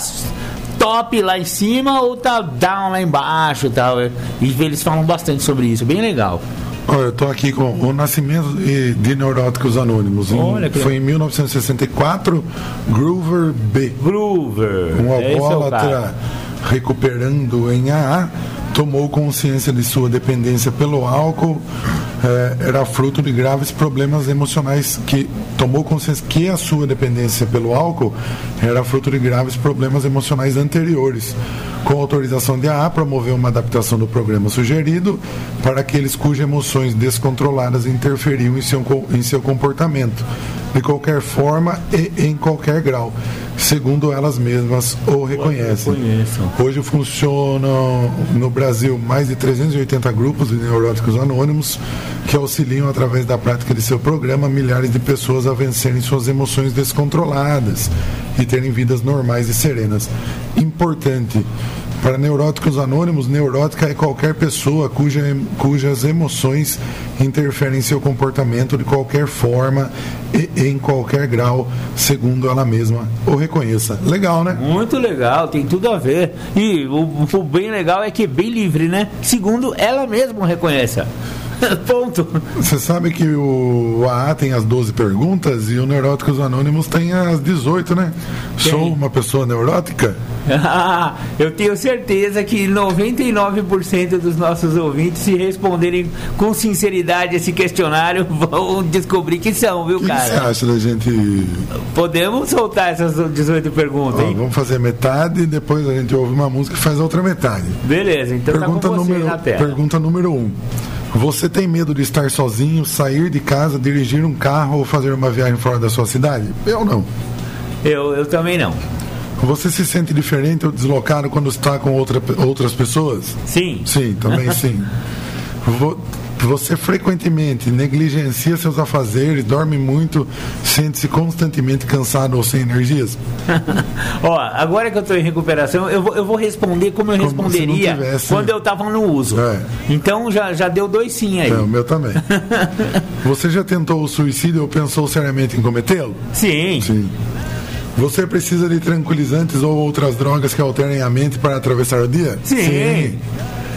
top lá em cima ou tá down lá embaixo, tal. E eles falam bastante sobre isso, bem legal. Olha, eu tô aqui com o nascimento de, de Neuróticos Anônimos. Olha que foi em 1964, Groover B. Groover. Um é o alcoólatra cara. recuperando em AA tomou consciência de sua dependência pelo álcool, eh, era fruto de graves problemas emocionais que tomou consciência que a sua dependência pelo álcool era fruto de graves problemas emocionais anteriores. Com autorização de AA, promoveu uma adaptação do programa sugerido para aqueles cujas emoções descontroladas interferiam em seu, em seu comportamento, de qualquer forma e em qualquer grau, segundo elas mesmas o reconhecem. Hoje funcionam no Brasil mais de 380 grupos de neuróticos anônimos que auxiliam através da prática de seu programa milhares de pessoas a vencerem suas emoções descontroladas e terem vidas normais e serenas. Importante. Para neuróticos anônimos, neurótica é qualquer pessoa cuja, cujas emoções interferem em seu comportamento de qualquer forma e em qualquer grau, segundo ela mesma o reconheça. Legal, né? Muito legal, tem tudo a ver. E o, o bem legal é que é bem livre, né? Segundo ela mesma reconhece. Ponto. Você sabe que o AA tem as 12 perguntas e o Neuróticos Anônimos tem as 18, né? Tem. Sou uma pessoa neurótica? Eu tenho certeza que 99% dos nossos ouvintes, se responderem com sinceridade esse questionário, vão descobrir que são, viu, O que você cara? acha da gente. Podemos soltar essas 18 perguntas, Ó, hein? vamos fazer metade e depois a gente ouve uma música e faz a outra metade. Beleza, então Pergunta, tá com você número, na tela. pergunta número 1. Um. Você tem medo de estar sozinho, sair de casa, dirigir um carro ou fazer uma viagem fora da sua cidade? Eu não. Eu, eu também não. Você se sente diferente ou deslocado quando está com outra, outras pessoas? Sim. Sim, também sim. Vo- Você frequentemente negligencia seus afazeres, dorme muito, sente-se constantemente cansado ou sem energias? Ó, agora que eu estou em recuperação, eu vou, eu vou responder como eu Como responderia tivesse- quando eu estava no uso. É. Então já, já deu dois sim aí. É, o meu também. Você já tentou o suicídio ou pensou seriamente em cometê-lo? Sim. Sim. Você precisa de tranquilizantes ou outras drogas que alterem a mente para atravessar o dia? Sim.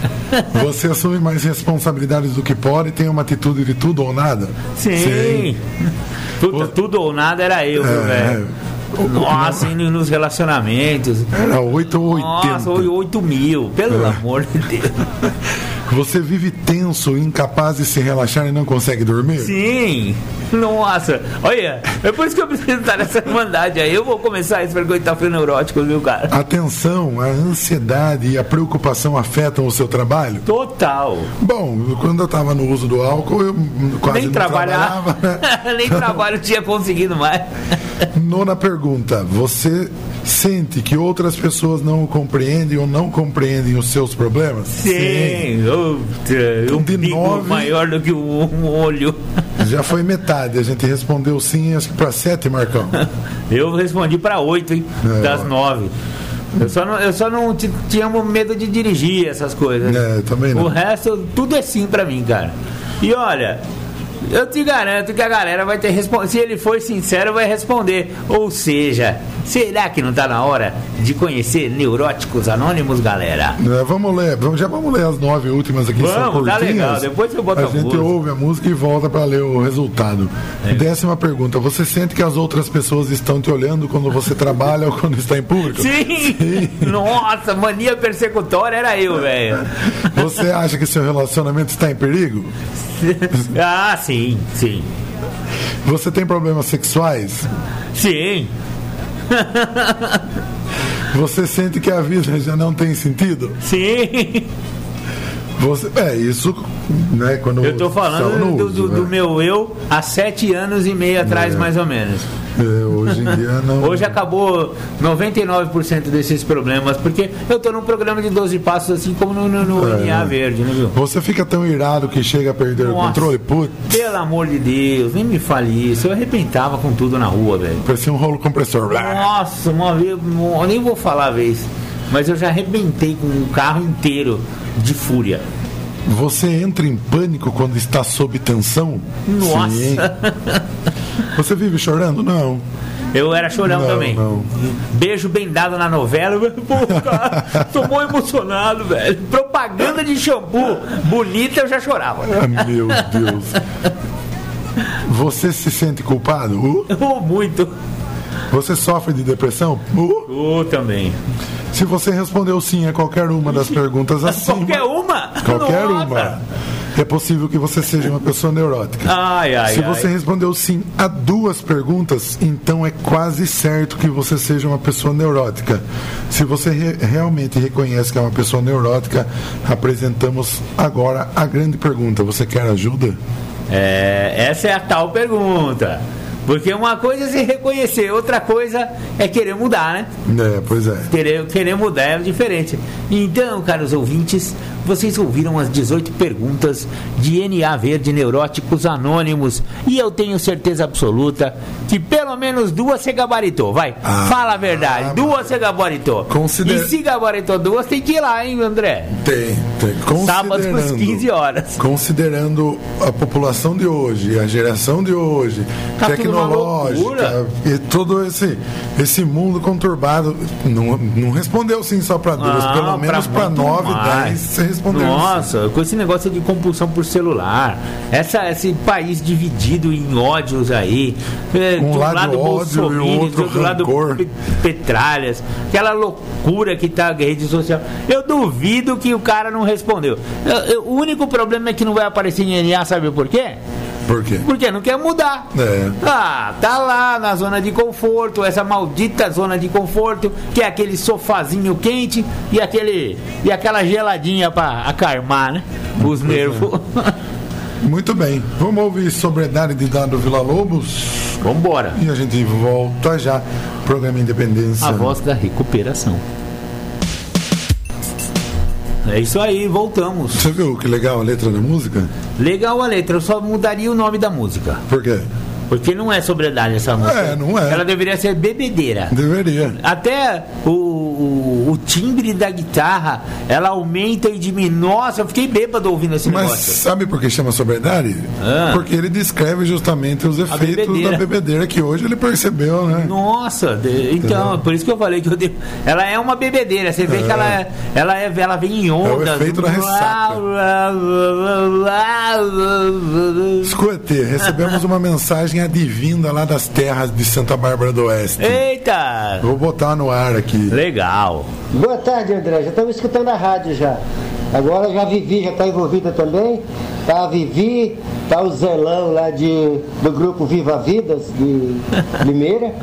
Você assume mais responsabilidades do que pode e tem uma atitude de tudo ou nada? Sim. Tudo, tudo ou nada era eu, É. velho. Nossa, e nos relacionamentos. Era 8 ou 80. Nossa, 8 mil, pelo É. amor de Deus. Você vive tenso, incapaz de se relaxar e não consegue dormir? Sim. Nossa, olha, é por isso que eu preciso estar nessa irmandade aí. Eu vou começar a frequentar frio neurótico, viu, cara? A tensão, a ansiedade e a preocupação afetam o seu trabalho? Total. Bom, quando eu estava no uso do álcool, eu quase Nem não trabalhar. trabalhava. né? Nem trabalho tinha conseguido mais. Nona pergunta: Você sente que outras pessoas não o compreendem ou não compreendem os seus problemas? Sim. Um De nove- maior do que um, olho. Já foi metade. A gente respondeu sim, acho que para sete, Marcão. Eu respondi para oito, hein? É, das nove. Eu só não, eu só não ti- tinha medo de dirigir essas coisas. É, também não. O resto, tudo é sim pra mim, cara. E olha, eu te garanto que a galera vai ter respondido. Se ele for sincero, vai responder. Ou seja, será que não tá na hora de conhecer neuróticos anônimos, galera? É, vamos ler, vamos- já vamos ler as nove últimas aqui. Vamos, tá legal, depois você bota a a gente música. ouve a música e volta para ler o resultado. É. Décima pergunta: Você sente que as outras pessoas estão te olhando quando você trabalha ou quando está em público? Sim! Nossa, mania persecutória era eu, velho. Você acha que seu relacionamento está em perigo? Ah, sim, sim. Você tem problemas sexuais? Sim. Você sente que a vida já não tem sentido? Sim. Você, é isso, né? Quando Eu tô estava falando do, uso, do- do né? meu eu há sete anos e meio atrás, É. mais ou menos. É, hoje em dia não. Hoje acabou 99% desses problemas, porque eu tô num programa de 12 passos, assim como no, no, no É. NA Verde, né, viu? Você fica tão irado que chega a perder o Nossa. controle? Putz, Pelo amor de Deus, nem me fale isso. Eu arrebentava com tudo na rua, velho. parecia um rolo compressor. Nossa, uma vez, eu nem vou falar a vez, mas eu já arrebentei com o carro inteiro de fúria. Você entra em pânico quando está sob tensão? Nossa. Sim. Você vive chorando? Não. Eu era chorão Não, também. não. Beijo bem dado na novela. Pô, cara, tô muito emocionado, velho. Propaganda de shampoo bonita, eu já chorava. Ah, meu Deus. Você se sente culpado? Uh. Oh, muito. Você sofre de depressão? Uh. Oh, também. Se você respondeu sim a qualquer uma das perguntas acima, Qualquer uma? Qualquer Nossa. uma, é possível que você seja uma pessoa neurótica. Ai, ai, Se ai. você respondeu sim a duas perguntas, então é quase certo que você seja uma pessoa neurótica. Se você re- realmente reconhece que é uma pessoa neurótica, apresentamos agora a grande pergunta: você quer ajuda? É, essa é a tal pergunta. Porque uma coisa se reconhecer, outra coisa é querer mudar, né? É, pois é. Querer, querer mudar é diferente. Então, caros ouvintes, vocês ouviram as 18 perguntas de NA Verde Neuróticos Anônimos e eu tenho certeza absoluta que pelo menos duas você gabaritou. Vai, Ah, fala a verdade. ah, duas você gabaritou. Consider- E se gabaritou duas, tem que ir lá, hein, André? Tem, tem. Sábado às Considerando- 15 horas. Considerando a população de hoje, a geração de hoje, Tá tecnológica. E todo esse, esse mundo conturbado, não, não respondeu sim só para duas, Ah, pelo menos para muito 9, mais. 10 você respondeu. Nossa, com esse negócio de compulsão por celular, essa, esse país dividido em ódios aí, é, Um de um lado lado Bolsonaro, outro do outro lado Petralhas, aquela loucura que tá a rede social. Eu duvido que o cara não respondeu. Eu- eu- o único problema é que não vai aparecer em NA, sabe por quê? Por quê? Porque não quer mudar. É. Ah, tá lá na zona de conforto, essa maldita zona de conforto, que é aquele sofazinho quente e aquele e aquela geladinha pra acalmar, né? Os é. nervos. Muito bem. Vamos ouvir sobriedade de Dado Vila Lobos Vambora. e a gente volta já. Programa Independência. A voz da recuperação. É isso aí, voltamos. Você viu que legal a letra da música? Legal a letra, eu só mudaria o nome da música. Por quê? Porque não é sobriedade essa música. É, não é. Ela deveria ser bebedeira. Deveria. Até o, o, o timbre da guitarra, ela aumenta e diminui. Nossa, eu fiquei bêbado ouvindo esse Mas negócio. sabe por que chama sobriedade? Ah. Porque ele descreve justamente os efeitos bebedeira. da bebedeira que hoje ele percebeu, né? Nossa, de- então, Entendeu? por isso que eu falei que eu dei- ela é uma bebedeira. Você vê É. que ela, é- ela, é, ela vem em ondas. efeito da ressaca. Escute, recebemos uma mensagem advinda lá das terras de Santa Bárbara do Oeste. Eita! Vou botar no ar aqui. Legal. Boa tarde, André. Já estamos escutando a rádio já. Agora já a Vivi já está envolvida também. Tá a Vivi, tá o Zelão lá de, do grupo Viva Vidas de Limeira.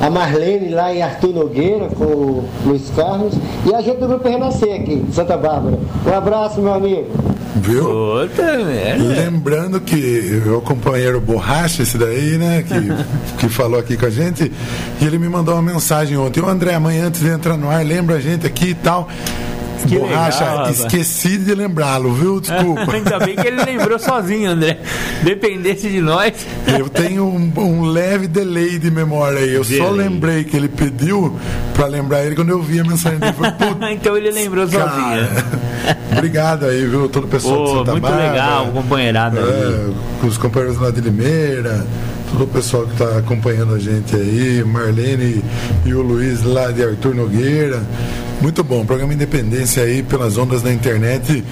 A Marlene lá em Arthur Nogueira com o Luiz Carlos. E a gente do grupo Renascer aqui, de Santa Bárbara. Um abraço, meu amigo. Viu? Outra merda. Lembrando que o companheiro Borracha, esse daí, né, que, que falou aqui com a gente, e ele me mandou uma mensagem ontem. Ô André, amanhã antes de entrar no ar, lembra a gente aqui e tal. Que Borracha, legal, esqueci de lembrá-lo, viu? Desculpa. Ainda bem que ele lembrou sozinho, André. Dependesse de nós. Eu tenho um, um leve delay de memória aí. Eu só Delay. lembrei que ele pediu pra lembrar ele quando eu vi a mensagem dele. Falei, "Putz, então ele lembrou sozinho. cara." Obrigado aí, viu? Todo o pessoal de Pô, Santa muito Bárbara. legal, companheirado aí. É, os companheiros lá de Limeira, todo o pessoal que está acompanhando a gente aí, Marlene e o Luiz lá de Arthur Nogueira. Muito bom, programa Independência aí pelas ondas da internet,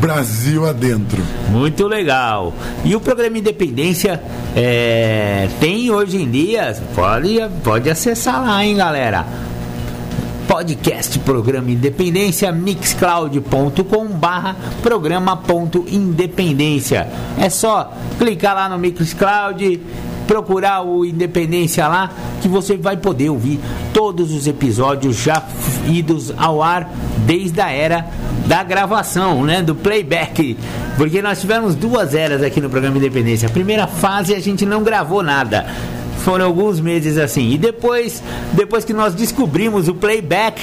Brasil adentro. Muito legal. E o programa Independência é, tem hoje em dia, pode, pode acessar lá, hein, galera. Podcast Programa Independência, mixcloud.com barra programa.independência. É só clicar lá no Mixcloud, procurar o Independência lá, que você vai poder ouvir todos os episódios já idos ao ar desde a era da gravação, né, do playback. Porque nós tivemos duas eras aqui no programa Independência. A primeira fase a gente não gravou nada. Foram alguns meses assim. E depois, depois que nós descobrimos o playback,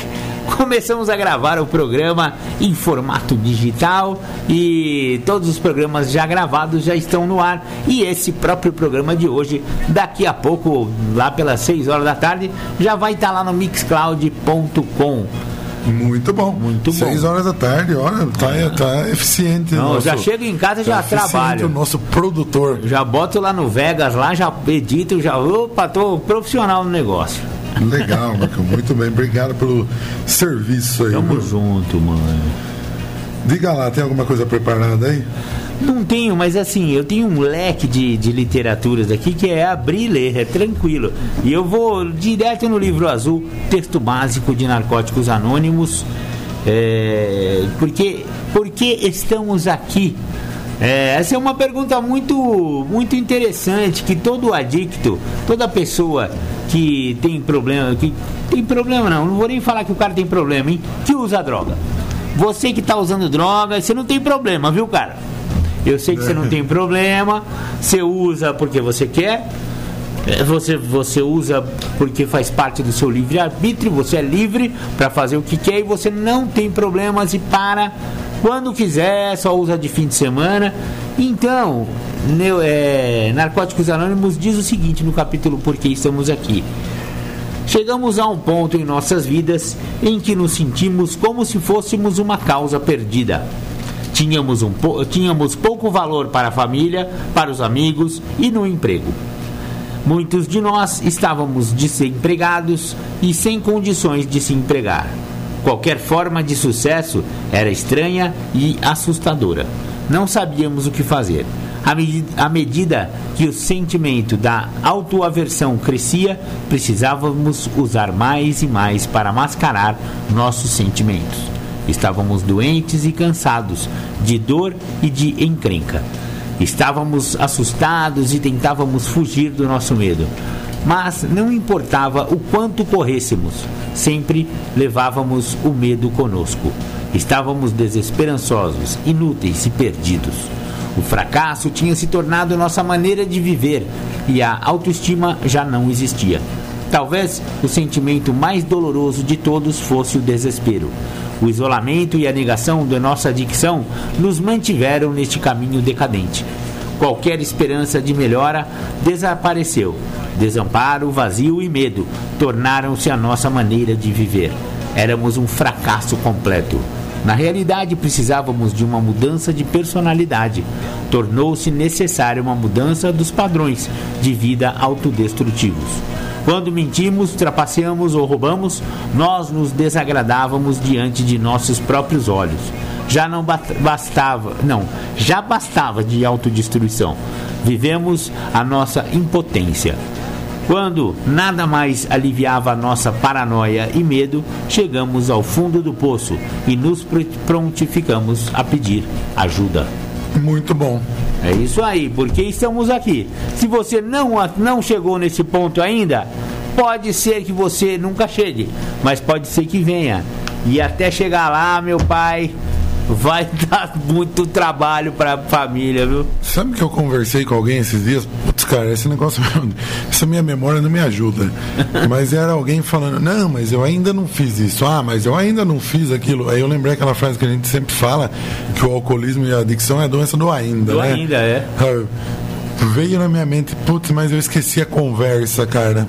começamos a gravar o programa em formato digital e todos os programas já gravados já estão no ar. E esse próprio programa de hoje, daqui a pouco, lá pelas 6 horas da tarde, já vai estar lá no mixcloud.com. Muito bom. Muito bom. Seis horas da tarde, olha, tá, tá eficiente. Não, nosso- já chego em casa e já tá eficiente trabalho. O nosso produtor. Já boto lá no Vegas, lá já edito, já. Opa, tô profissional no negócio. Legal, Marcão. Muito bem. Obrigado pelo serviço aí. Tamo viu? junto, mano. Diga lá, tem alguma coisa preparada aí? Não tenho, mas assim, eu tenho um leque de, de literaturas aqui que é abrir e ler, é tranquilo. E eu vou direto no livro azul, texto básico de Narcóticos Anônimos. É, porque, por que estamos aqui? É, essa é uma pergunta muito, muito interessante que todo adicto, toda pessoa que tem problema, que tem problema não, não vou nem falar que o cara tem problema, hein? Que usa droga. Você que está usando droga, você não tem problema, viu, cara? Eu sei que você não tem problema, você usa porque você quer, é, você, você usa porque faz parte do seu livre-arbítrio, você é livre para fazer o que quer e você não tem problemas e para quando quiser, só usa de fim de semana. Então, neu- é, Narcóticos Anônimos diz o seguinte no capítulo Por que estamos aqui. Chegamos a um ponto em nossas vidas em que nos sentimos como se fôssemos uma causa perdida. Tínhamos, um, tínhamos pouco valor para a família, para os amigos e no emprego. Muitos de nós estávamos desempregados e sem condições de se empregar. Qualquer forma de sucesso era estranha e assustadora. Não sabíamos o que fazer. À, medi- à medida que o sentimento da autoaversão crescia, precisávamos usar mais e mais para mascarar nossos sentimentos. Estávamos doentes e cansados de dor e de encrenca. Estávamos assustados e tentávamos fugir do nosso medo. Mas não importava o quanto corrêssemos, sempre levávamos o medo conosco. Estávamos desesperançosos, inúteis e perdidos. O fracasso tinha se tornado nossa maneira de viver e a autoestima já não existia. Talvez o sentimento mais doloroso de todos fosse o desespero. O isolamento e a negação da nossa adicção nos mantiveram neste caminho decadente. Qualquer esperança de melhora desapareceu. Desamparo, vazio e medo tornaram-se a nossa maneira de viver. Éramos um fracasso completo. Na realidade, precisávamos de uma mudança de personalidade. Tornou-se necessária uma mudança dos padrões de vida autodestrutivos. Quando mentimos, trapaceamos ou roubamos, nós nos desagradávamos diante de nossos próprios olhos. Já não bastava, não, já bastava de autodestruição. Vivemos a nossa impotência. Quando nada mais aliviava a nossa paranoia e medo, chegamos ao fundo do poço e nos prontificamos a pedir ajuda. Muito bom. É isso aí, porque estamos aqui. Se você não, não chegou nesse ponto ainda, pode ser que você nunca chegue, mas pode ser que venha. E até chegar lá, meu pai, vai dar muito trabalho pra família, viu? Sabe que eu conversei com alguém esses dias? Putz, cara, esse negócio, essa minha memória não me ajuda. Mas era alguém falando, não, mas eu ainda não fiz isso. Ah, mas eu ainda não fiz aquilo. Aí eu lembrei aquela frase que a gente sempre fala, que o alcoolismo e a adicção é a doença do ainda, do né? ainda, é. Veio na minha mente, putz, mas eu esqueci a conversa, cara.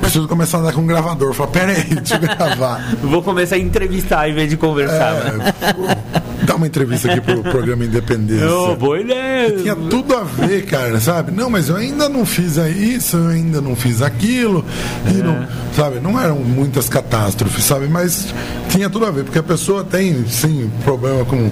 Preciso começar a andar com um gravador. Falar, pera aí, deixa eu gravar. Vou começar a entrevistar em vez de conversar. É, Dá uma entrevista aqui pro programa Independência. Oh, boa ideia. Tinha tudo a ver, cara, sabe? Não, mas eu ainda não fiz isso, eu ainda não fiz aquilo. E é. não, sabe? Não eram muitas catástrofes, sabe? Mas tinha tudo a ver, porque a pessoa tem, sim, problema com,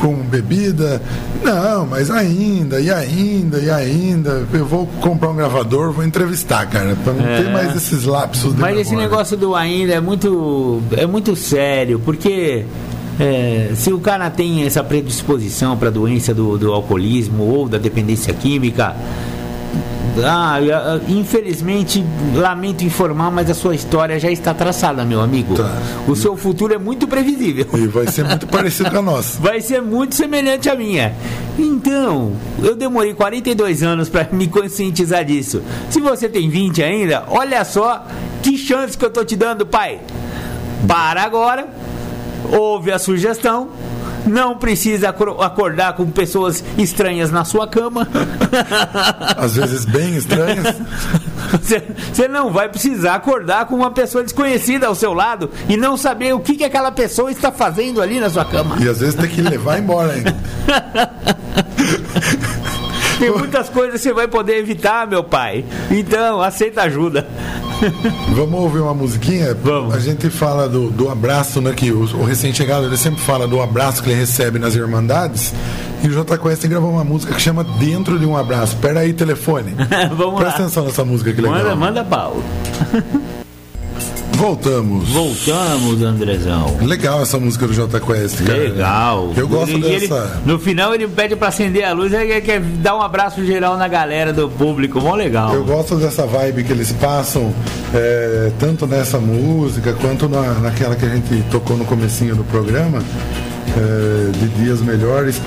com bebida. Não, mas ainda, e ainda, e ainda. Eu vou comprar um gravador, vou entrevistar, cara, pra não é. ter mais esses lapsos de Mas memória. esse negócio do ainda é muito, é muito sério, porque é, se o cara tem essa predisposição para a doença do, do alcoolismo ou da dependência química, ah, infelizmente, lamento informar, mas a sua história já está traçada, meu amigo. Tá. O seu futuro é muito previsível. E vai ser muito parecido com a nossa. Vai ser muito semelhante à minha. Então, eu demorei 42 anos para me conscientizar disso. Se você tem 20 ainda, olha só que chance que eu tô te dando, pai. Para agora ouve a sugestão, não precisa acordar com pessoas estranhas na sua cama. Às vezes bem estranhas. Você, você, não vai precisar acordar com uma pessoa desconhecida ao seu lado e não saber o que, que aquela pessoa está fazendo ali na sua cama. E às vezes tem que levar embora ainda. Tem muitas coisas que você vai poder evitar, meu pai. Então, aceita ajuda. Vamos ouvir uma musiquinha? Vamos. A gente fala do, do abraço, né? Que o, o recém-chegado ele sempre fala do abraço que ele recebe nas Irmandades. E o J Quest gravou uma música que chama Dentro de um Abraço. Pera aí, telefone. Vamos Presta lá. atenção nessa música que legal. Manda, manda pau. Voltamos. Voltamos, Andrezão. Legal essa música do J Quest, cara. Legal. Eu gosto ele, dessa. Ele, no final ele pede para acender a luz e quer dar um abraço geral na galera do público. Mó legal. Eu gosto dessa vibe que eles passam, é, tanto nessa música quanto na, naquela que a gente tocou no comecinho do programa, é, de Dias Melhores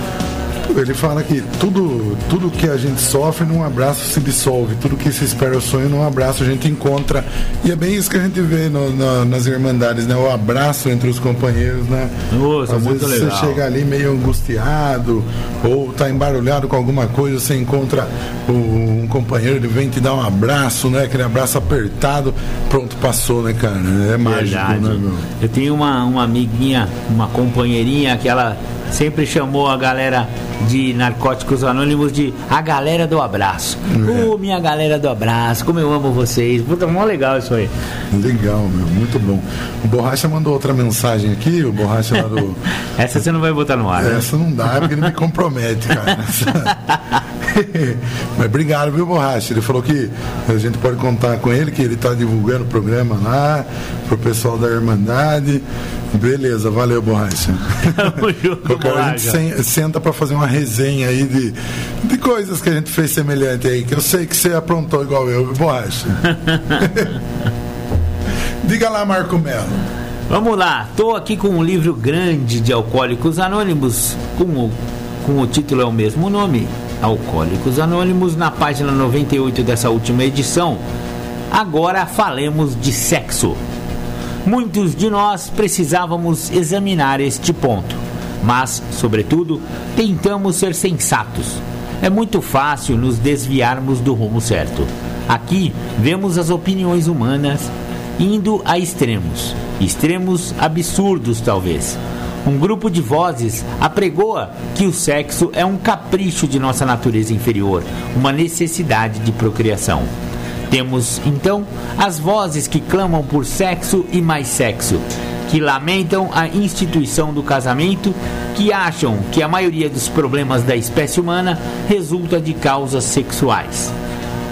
ele fala que tudo, tudo que a gente sofre num abraço se dissolve, tudo que se espera o sonho num abraço a gente encontra. E é bem isso que a gente vê no, no, nas Irmandades, né? O abraço entre os companheiros, né? Nossa, Às vezes legal. você chega ali meio angustiado ou tá embarulhado com alguma coisa, você encontra um companheiro, ele vem te dar um abraço, né? Aquele abraço apertado, pronto, passou, né, cara? É mágico, Verdade. né, meu? Eu tenho uma, uma amiguinha, uma companheirinha que ela sempre chamou a galera de Narcóticos Anônimos de a galera do abraço. É. Ô, minha galera do abraço, como eu amo vocês. Puta, mó legal isso aí. Legal, meu, muito bom. O Borracha mandou outra mensagem aqui, o Borracha lá do. Essa você não vai botar no ar. Né? Essa né? não dá, porque ele me compromete, cara. Mas obrigado, viu, Borracha? Ele falou que a gente pode contar com ele, que ele está divulgando o programa lá, pro pessoal da Irmandade. Beleza, valeu, Borracha. Qualquer a gente senta para fazer uma resenha aí de, de coisas que a gente fez semelhante aí, que eu sei que você aprontou igual eu, Borracha. Diga lá, Marco Melo. Vamos lá, estou aqui com um livro grande de Alcoólicos Anônimos, com o, com o título é o mesmo nome, Alcoólicos Anônimos, na página 98 dessa última edição. Agora falemos de sexo. Muitos de nós precisávamos examinar este ponto, mas, sobretudo, tentamos ser sensatos. É muito fácil nos desviarmos do rumo certo. Aqui vemos as opiniões humanas indo a extremos, extremos absurdos talvez. Um grupo de vozes apregoa que o sexo é um capricho de nossa natureza inferior, uma necessidade de procriação. Temos, então, as vozes que clamam por sexo e mais sexo, que lamentam a instituição do casamento, que acham que a maioria dos problemas da espécie humana resulta de causas sexuais.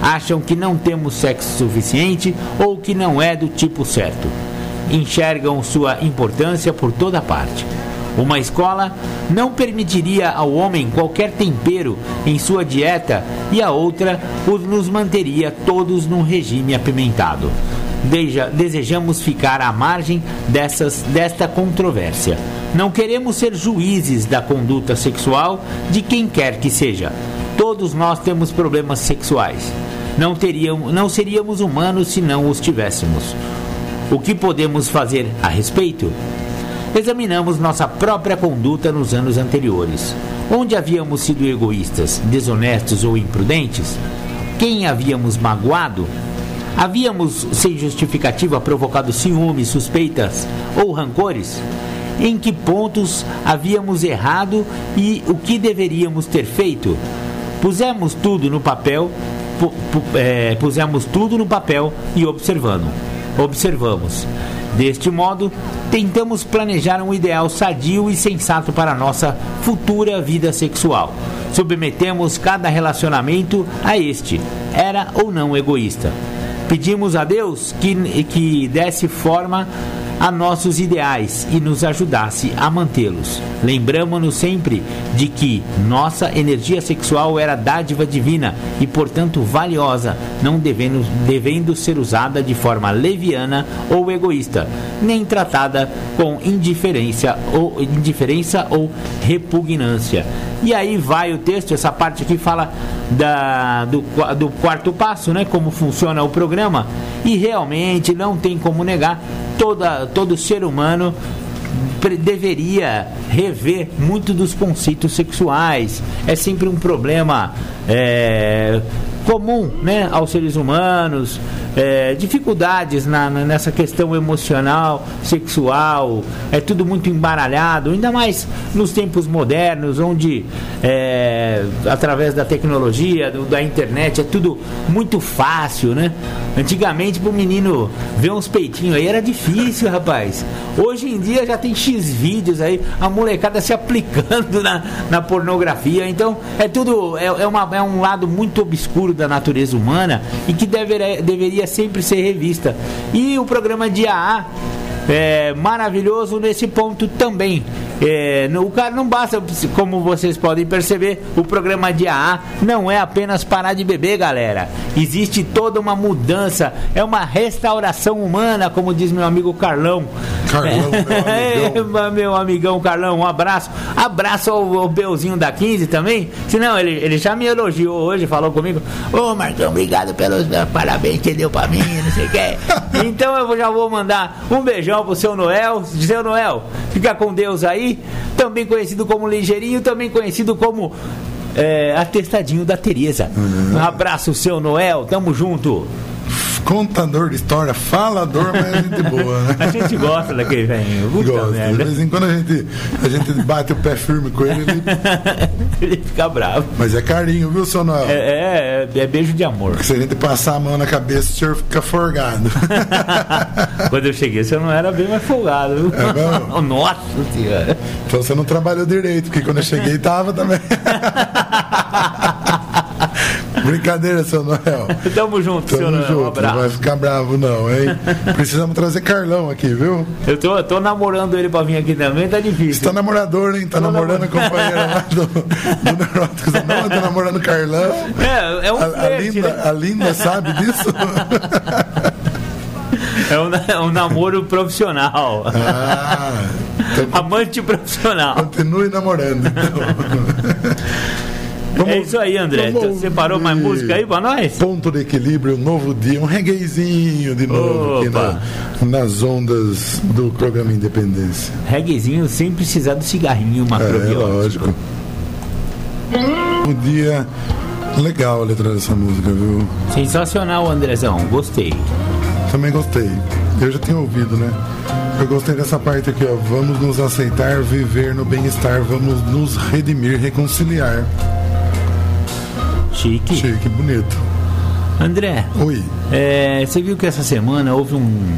Acham que não temos sexo suficiente ou que não é do tipo certo. Enxergam sua importância por toda parte. Uma escola não permitiria ao homem qualquer tempero em sua dieta e a outra nos manteria todos num regime apimentado. Deja, desejamos ficar à margem dessas, desta controvérsia. Não queremos ser juízes da conduta sexual de quem quer que seja. Todos nós temos problemas sexuais. Não, teríamos, não seríamos humanos se não os tivéssemos. O que podemos fazer a respeito? Examinamos nossa própria conduta nos anos anteriores. Onde havíamos sido egoístas, desonestos ou imprudentes? Quem havíamos magoado? Havíamos, sem justificativa, provocado ciúmes, suspeitas ou rancores? Em que pontos havíamos errado e o que deveríamos ter feito? Pusemos tudo no papel, é, pusemos tudo no papel e observando. Observamos. Deste modo, tentamos planejar um ideal sadio e sensato para nossa futura vida sexual. Submetemos cada relacionamento a este, era ou não egoísta. Pedimos a Deus que, que desse forma a nossos ideais e nos ajudasse a mantê-los. Lembramos-nos sempre de que nossa energia sexual era dádiva divina e, portanto, valiosa, não devendo, devendo ser usada de forma leviana ou egoísta, nem tratada com indiferença ou, indiferença ou repugnância. E aí vai o texto, essa parte aqui fala da, do, do quarto passo, né? Como funciona o programa. E realmente não tem como negar, toda, todo ser humano deveria rever muito dos conceitos sexuais. É sempre um problema é, comum né, aos seres humanos é, dificuldades na, nessa questão emocional, sexual, é tudo muito embaralhado, ainda mais nos tempos modernos, onde é, através da tecnologia, do, da internet, é tudo muito fácil, né? Antigamente, para o menino ver uns peitinhos aí era difícil, rapaz. Hoje em dia já tem X vídeos aí, a molecada se aplicando na, na pornografia. Então, é tudo, é, é, uma, é um lado muito obscuro da natureza humana e que deveria, deveria deveria sempre ser revista. E o programa de AA é maravilhoso nesse ponto também. É, o cara não basta, como vocês podem perceber, o programa de AA não é apenas parar de beber, galera. Existe toda uma mudança, é uma restauração humana, como diz meu amigo Carlão. Carlão, meu amigão. meu amigão Carlão, um abraço. Abraço ao, ao Belzinho da 15 também. Senão, ele, ele já me elogiou hoje, falou comigo. Ô oh, Marcão, obrigado pelos parabéns que deu pra mim, não sei o que. então eu já vou mandar um beijão pro seu Noel. Seu Noel, fica com Deus aí também conhecido como Ligeirinho, também conhecido como é, Atestadinho da Tereza. Uhum. Um abraço, seu Noel, tamo junto contador de história, falador, mas é gente boa, né? A gente gosta daquele velhinho. Gosta. De vez em quando a gente, a gente bate o pé firme com ele, ele... ele fica bravo. Mas é carinho, viu, seu Noel? É, é, é beijo de amor. Porque se a gente passar a mão na cabeça, o senhor fica forgado. Quando eu cheguei, você não era bem mais folgado, viu? É Nossa senhora. Então você não trabalhou direito, porque quando eu cheguei, tava também. Brincadeira, seu Noel. Tamo junto, Tamo seu Noel. Junto. Um abraço. Não vai ficar bravo, não, hein? Precisamos trazer Carlão aqui, viu? Eu tô, tô namorando ele pra vir aqui também, tá difícil. Você tá namorador, hein? Tá tô namorando a companheira lá do, do Neuróticos. Não, tá namorando Carlão. É, é um a, a, Linda, né? a Linda sabe disso? É um, é um namoro profissional. Ah, então, Amante profissional. Continue namorando. Então. É isso aí, André. Você separou mais música aí pra nós? Ponto de equilíbrio, um novo dia, um regueizinho de novo aqui na, nas ondas do programa Independência. Reguezinho sem precisar do cigarrinho macrobiótico. É, lógico. Um dia legal a letra dessa música, viu? Sensacional, Andrezão. Gostei. Também gostei. Eu já tinha ouvido, né? Eu gostei dessa parte aqui, ó. Vamos nos aceitar, viver no bem-estar, vamos nos redimir, reconciliar. Chique. Chique, bonito. André. Oi. É, você viu que essa semana houve um,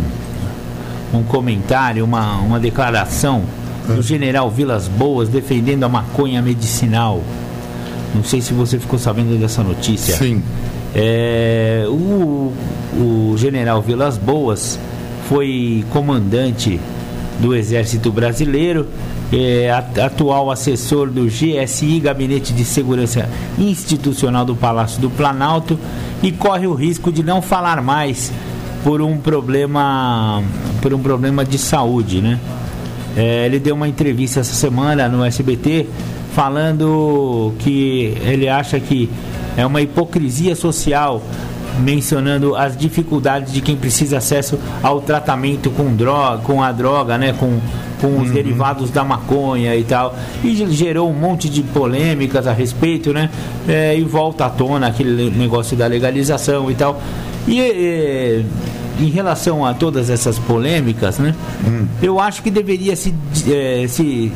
um comentário, uma, uma declaração é. do general Vilas Boas defendendo a maconha medicinal. Não sei se você ficou sabendo dessa notícia. Sim. É, o, o general Vilas Boas foi comandante do Exército Brasileiro, é, atual assessor do GSI, Gabinete de Segurança Institucional do Palácio do Planalto, e corre o risco de não falar mais por um problema, por um problema de saúde, né? É, ele deu uma entrevista essa semana no SBT falando que ele acha que é uma hipocrisia social mencionando as dificuldades de quem precisa acesso ao tratamento com droga, com a droga, né, com, com os uhum. derivados da maconha e tal. E gerou um monte de polêmicas a respeito, né? É, e volta à tona aquele negócio da legalização e tal. E é, em relação a todas essas polêmicas, né? Hum. Eu acho que deveria se, é, se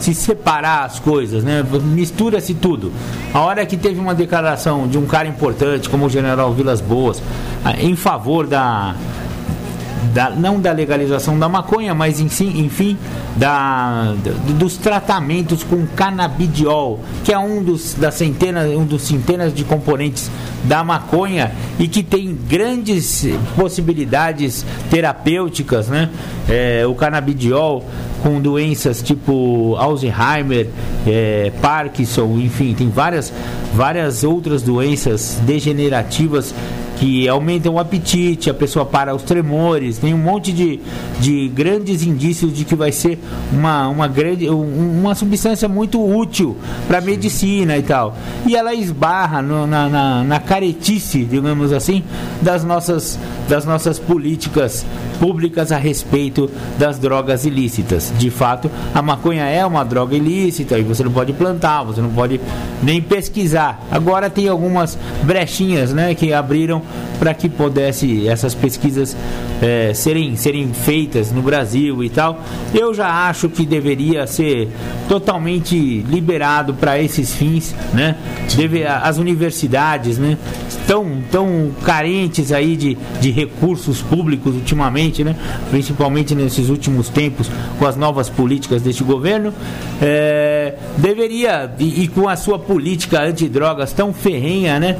se separar as coisas, né? Mistura-se tudo. A hora que teve uma declaração de um cara importante, como o general Vilas Boas, em favor da, da, não da legalização da maconha, mas enfim, enfim da, dos tratamentos com canabidiol, que é um dos, das centenas, um dos centenas de componentes da maconha e que tem grandes possibilidades terapêuticas, né? É, o canabidiol com doenças tipo Alzheimer, é, Parkinson, enfim, tem várias, várias outras doenças degenerativas que aumentam o apetite, a pessoa para os tremores, tem um monte de, de grandes indícios de que vai ser uma, uma, grande, uma substância muito útil para a medicina e tal. E ela esbarra no, na, na, na caretice, digamos assim, das nossas, das nossas políticas públicas a respeito das drogas ilícitas. De fato, a maconha é uma droga ilícita e você não pode plantar, você não pode nem pesquisar. Agora tem algumas brechinhas né, que abriram para que pudesse essas pesquisas é, serem, serem feitas no Brasil e tal. Eu já acho que deveria ser totalmente liberado para esses fins, né? Deve, as universidades, né? Tão, tão carentes aí de, de recursos públicos ultimamente, né? Principalmente nesses últimos tempos com as novas políticas deste governo, é, deveria e, e com a sua política antidrogas tão ferrenha, né?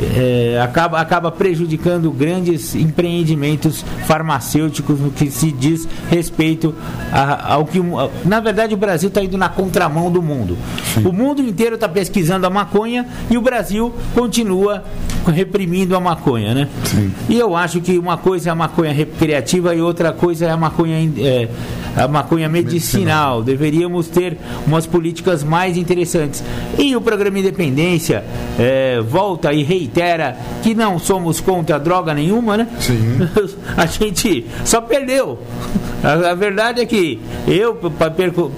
É, acaba, acaba prejudicando grandes empreendimentos farmacêuticos no que se diz respeito a, ao que. Na verdade, o Brasil está indo na contramão do mundo. Sim. O mundo inteiro está pesquisando a maconha e o Brasil continua reprimindo a maconha, né? Sim. E eu acho que uma coisa é a maconha recreativa e outra coisa é a maconha, é, a maconha medicinal. medicinal. Deveríamos ter umas políticas mais interessantes. E o programa Independência é, volta e reitera que não somos contra droga nenhuma, né? Sim. A gente só perdeu. A, a verdade é que eu,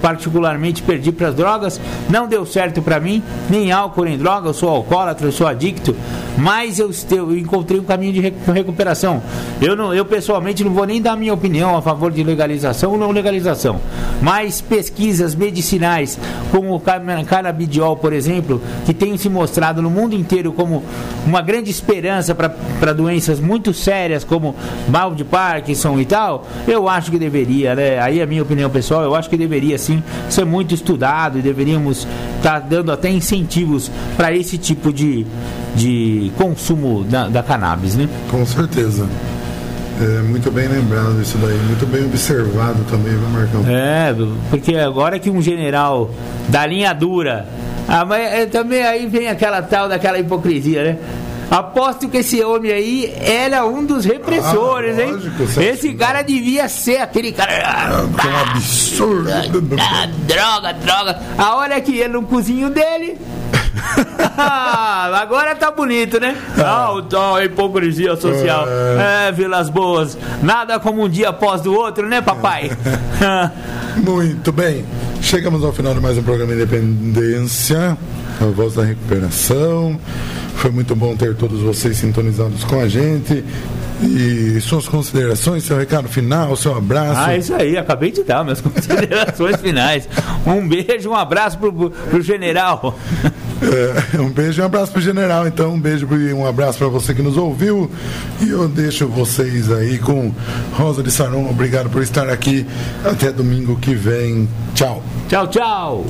particularmente, perdi para as drogas, não deu certo para mim, nem álcool nem droga, eu sou alcoólatra, eu sou adicto, mas eu, eu encontrei um caminho de recuperação. Eu, não, eu pessoalmente não vou nem dar minha opinião a favor de legalização ou não legalização, mas pesquisas medicinais, como o canabidiol, por exemplo, que tem se mostrado no mundo inteiro como uma grande esperança para doenças muito sérias, como mal de Parkinson e tal, eu acho que deveria, né? Aí é a minha opinião pessoal, eu acho que deveria sim ser muito estudado e deveríamos estar tá dando até incentivos para esse tipo de, de consumo da, da cannabis, né? Com certeza. É, muito bem lembrado isso daí, muito bem observado também, viu, Marcão? É, porque agora que um general da linha dura, ah, mas é, também aí vem aquela tal daquela hipocrisia, né? Aposto que esse homem aí era um dos repressores, ah, lógico, hein? Esse cara devia ser aquele cara. Ah, que é um absurdo. Ah, droga, droga. A hora que ele no cozinho dele, Agora tá bonito, né? Ah, ah a hipocrisia social. É. é, Vilas Boas. Nada como um dia após do outro, né, papai? Muito bem. Chegamos ao final de mais um programa Independência, a voz da recuperação. Foi muito bom ter todos vocês sintonizados com a gente. E suas considerações, seu recado final, seu abraço. Ah, isso aí, acabei de dar minhas considerações finais. Um beijo, um abraço pro, pro general. É, um beijo e um abraço pro general, então. Um beijo e um abraço para você que nos ouviu. E eu deixo vocês aí com Rosa de Saron. Obrigado por estar aqui. Até domingo que vem. Tchau. Tchau, tchau.